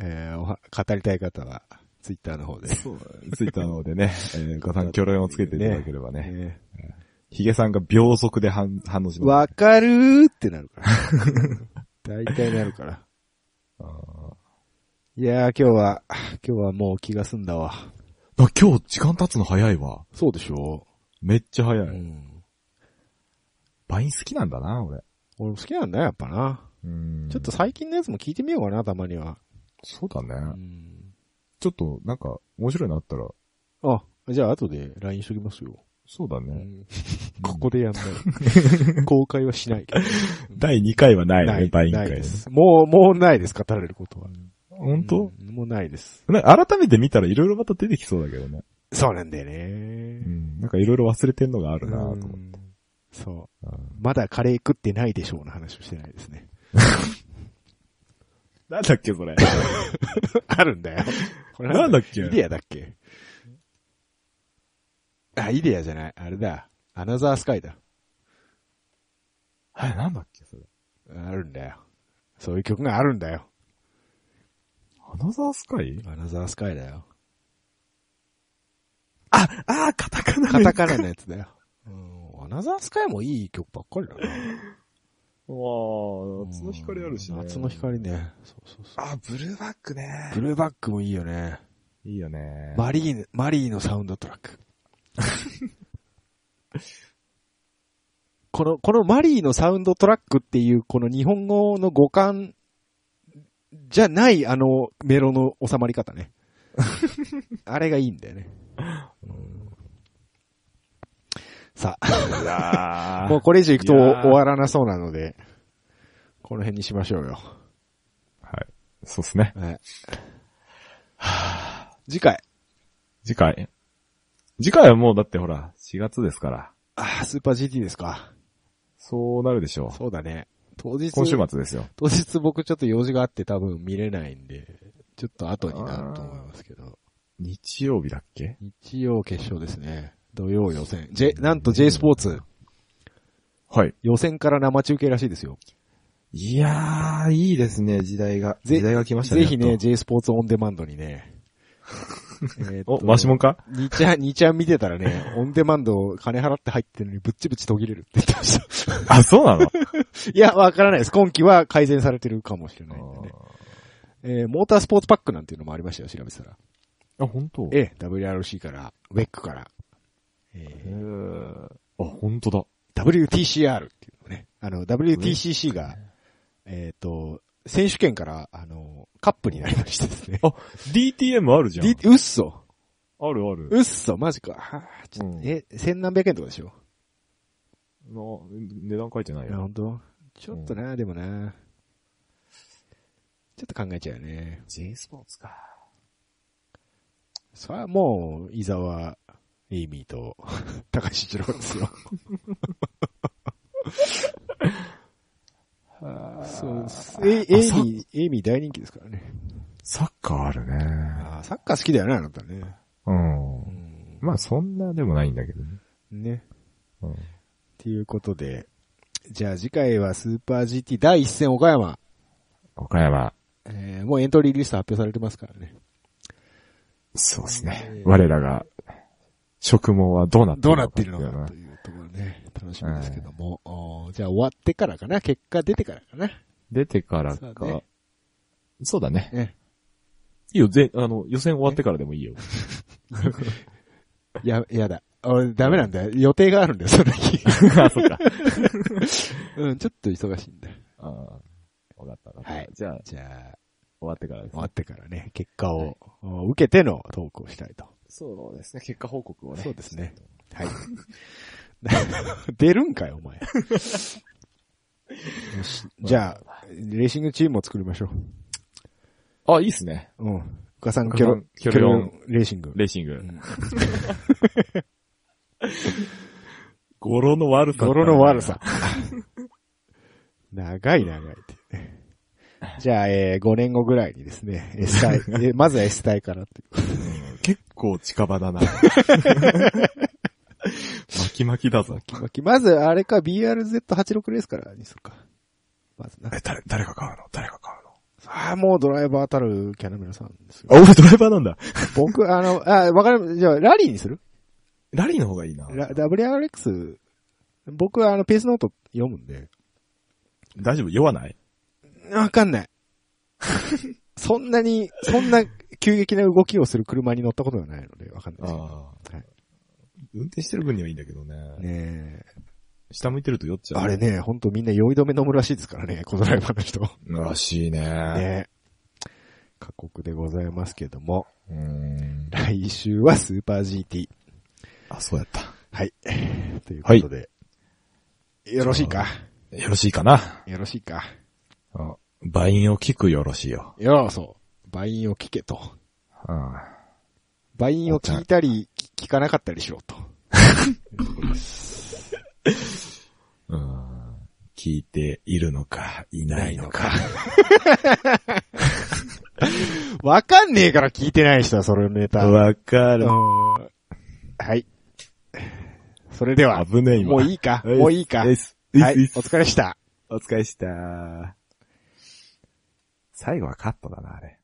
えーおは語りたい方は、ツイッターの方で。そうツイッターの方でね、えー、ご参協力をつけていただければね。ねヒゲさんが秒速で反反応します。わかるーってなるから。大体なるから。あいやー今日は、今日はもう気が済んだわ。ーあ今日時間経つの早いわ。そうでしょめっちゃ早い。うん。バイン好きなんだな、俺。俺も好きなんだよ、やっぱな。うんちょっと最近のやつも聞いてみようかな、たまには。そうだね。うん。ちょっと、なんか、面白いのあったら、あ、じゃあ後で LINE しときますよ。そうだね。うんここでやんない。公開はしないけど。第2回はないよね、バイン会ねないで。す。もう、もうないです、語られることは。本当？うんもうないです。改めて見たらいろいろまた出てきそうだけどね。そうなんだようね。ん。なんかいろいろ忘れてんのがあるなと思って。うんそう。うんまだカレー食ってないでしょうの話をしてないですね。なんだっけ、それ。あるんだよ。これなんだっけ？イデアだっけ？あ、イデアじゃない。あれだ。アナザースカイだ。はい、なんだっけ、それ？あるんだよ。そういう曲があるんだよ。アナザースカイアナザースカイだよ。あ、あー、カタカナカタカナのやつだよ。うん、アナザースカイもいい曲ばっかりだな。わー、夏の光あるしね。夏の光ね。そうそうそう。あ、ブルーバックね。ブルーバックもいいよね。いいよね。マリーヌ、マリーのサウンドトラック。この、このマリーのサウンドトラックっていう、この日本語の語感じゃないあのメロの収まり方ね。あれがいいんだよね。さあ、もうこれ以上行くと終わらなそうなので、この辺にしましょうよ。はい。そうっすね。はい。次回。次回。次回はもうだってほら、4月ですから。あースーパー GT ですか。そうなるでしょう。そうだね。当日、今週末ですよ。当日僕ちょっと用事があって多分見れないんで、ちょっと後になると思いますけど。日曜日だっけ？日曜決勝ですね。土曜予選。J、なんと J スポーツ、はい。予選から生中継らしいですよ。いやー、いいですね、時代が。ぜ時代が来ましたね。ぜひね、J スポーツオンデマンドにね。えお、マシモンか？にちゃん、にちゃん見てたらね、オンデマンド金払って入ってるのにぶっちぶち途切れるって言ってました。あ、そうなの？いや、わからないです。今季は改善されてるかもしれないんでね。えーモータースポーツパックなんていうのもありましたよ、調べてたら。あ、本当？ええ、WRC から、ウェックから、えへーーあ、本当だ。WTCR っていうのね。あの、WTCC が、えっ、と、選手権から、あの、カップになりましてですね。あ DTM あるじゃん。D、うっそあるある。うっそマジか。はあちょっとうんえ、千何百円とかでしょ？な値段書いてないいや、よ。ほんと？ちょっとな、でもな。ちょっと考えちゃうよね。J スポーツか。それはもう、井澤、エイミーと、高橋一郎ですよ。そうです。え、エイミー、エイミー大人気ですからね。サッカーあるね。あーサッカー好きだよね、あなたね。うんう。んまあそんなでもないんだけどね。ね。うん。っていうことで、じゃあ次回はスーパー GT 第一戦岡山。岡山。えー、もうエントリーリスト発表されてますからね。そうですねえ。ー我らが、職務はどうなってどうるのかなっているのかという楽しみですけども。おーじゃあ終わってからかな？結果出てからかな？出てからかそうね。そうだね。ね。いいよ、ぜ、あの、予選終わってからでもいいよ。や、やだ。俺、ダメなんだよ。予定があるんだよ、その日。あ、そっか。うん、ちょっと忙しいんだよ。ああ、わかったわかった。はいじゃあ、じゃあ、終わってからですね終わってからね、結果を、お受けてのトークをしたいと。そうですね。結果報告をね。そうですね。はい。出るんかよ、お前。よしじゃあ、レーシングチームを作りましょあ、いいっすね。う。うん。深さん、深キョロさん、キョロヨンレーシング。レーシング。うん 語呂の悪さ。泥の悪さ。。長い長いって。じゃあ、えー、5年後ぐらいにですね、S 隊、えまずは S 隊からっていう。結構近場だな。巻き巻きだぞ。まず、あれか、BRZ86 レースからにするか。まずな。え、誰、誰が買うの？誰が買うの？ああ、もうドライバーたるキャナメラさんですよ。あ、俺ドライバーなんだ。僕、あの、あ、わかる、じゃあ、ラリーにする？ラリーの方がいいな。ラ WRX、僕はあの、ペースノート読むんで。大丈夫？酔わない？わかんない。そんなに、そんな急激な動きをする車に乗ったことがないので、わかんないですけはい運転してる分にはいいんだけどね。ね下向いてると酔っちゃう。あれね、ほんとみんな酔い止め飲むらしいですからね、コドライバーの人。らしいね。ね過酷でございますけども、うーん。来週はスーパー GT。あ、そうやった。はい。ということで、よろしいか？よろしいかな。よろしいか？あバインを聞くよろしいよ。よろそう。バインを聞けと。うん。バインを聞いたり、聞かなかったりしろと。うん。聞いているのか、いないのか。わかんねえから聞いてない人はそれのネタ。わかる。うんはい。それでは、危ねえ今。もういいか？はいもういいか？ではい、お疲れでした。お疲れした。最後はカットだな、あれ。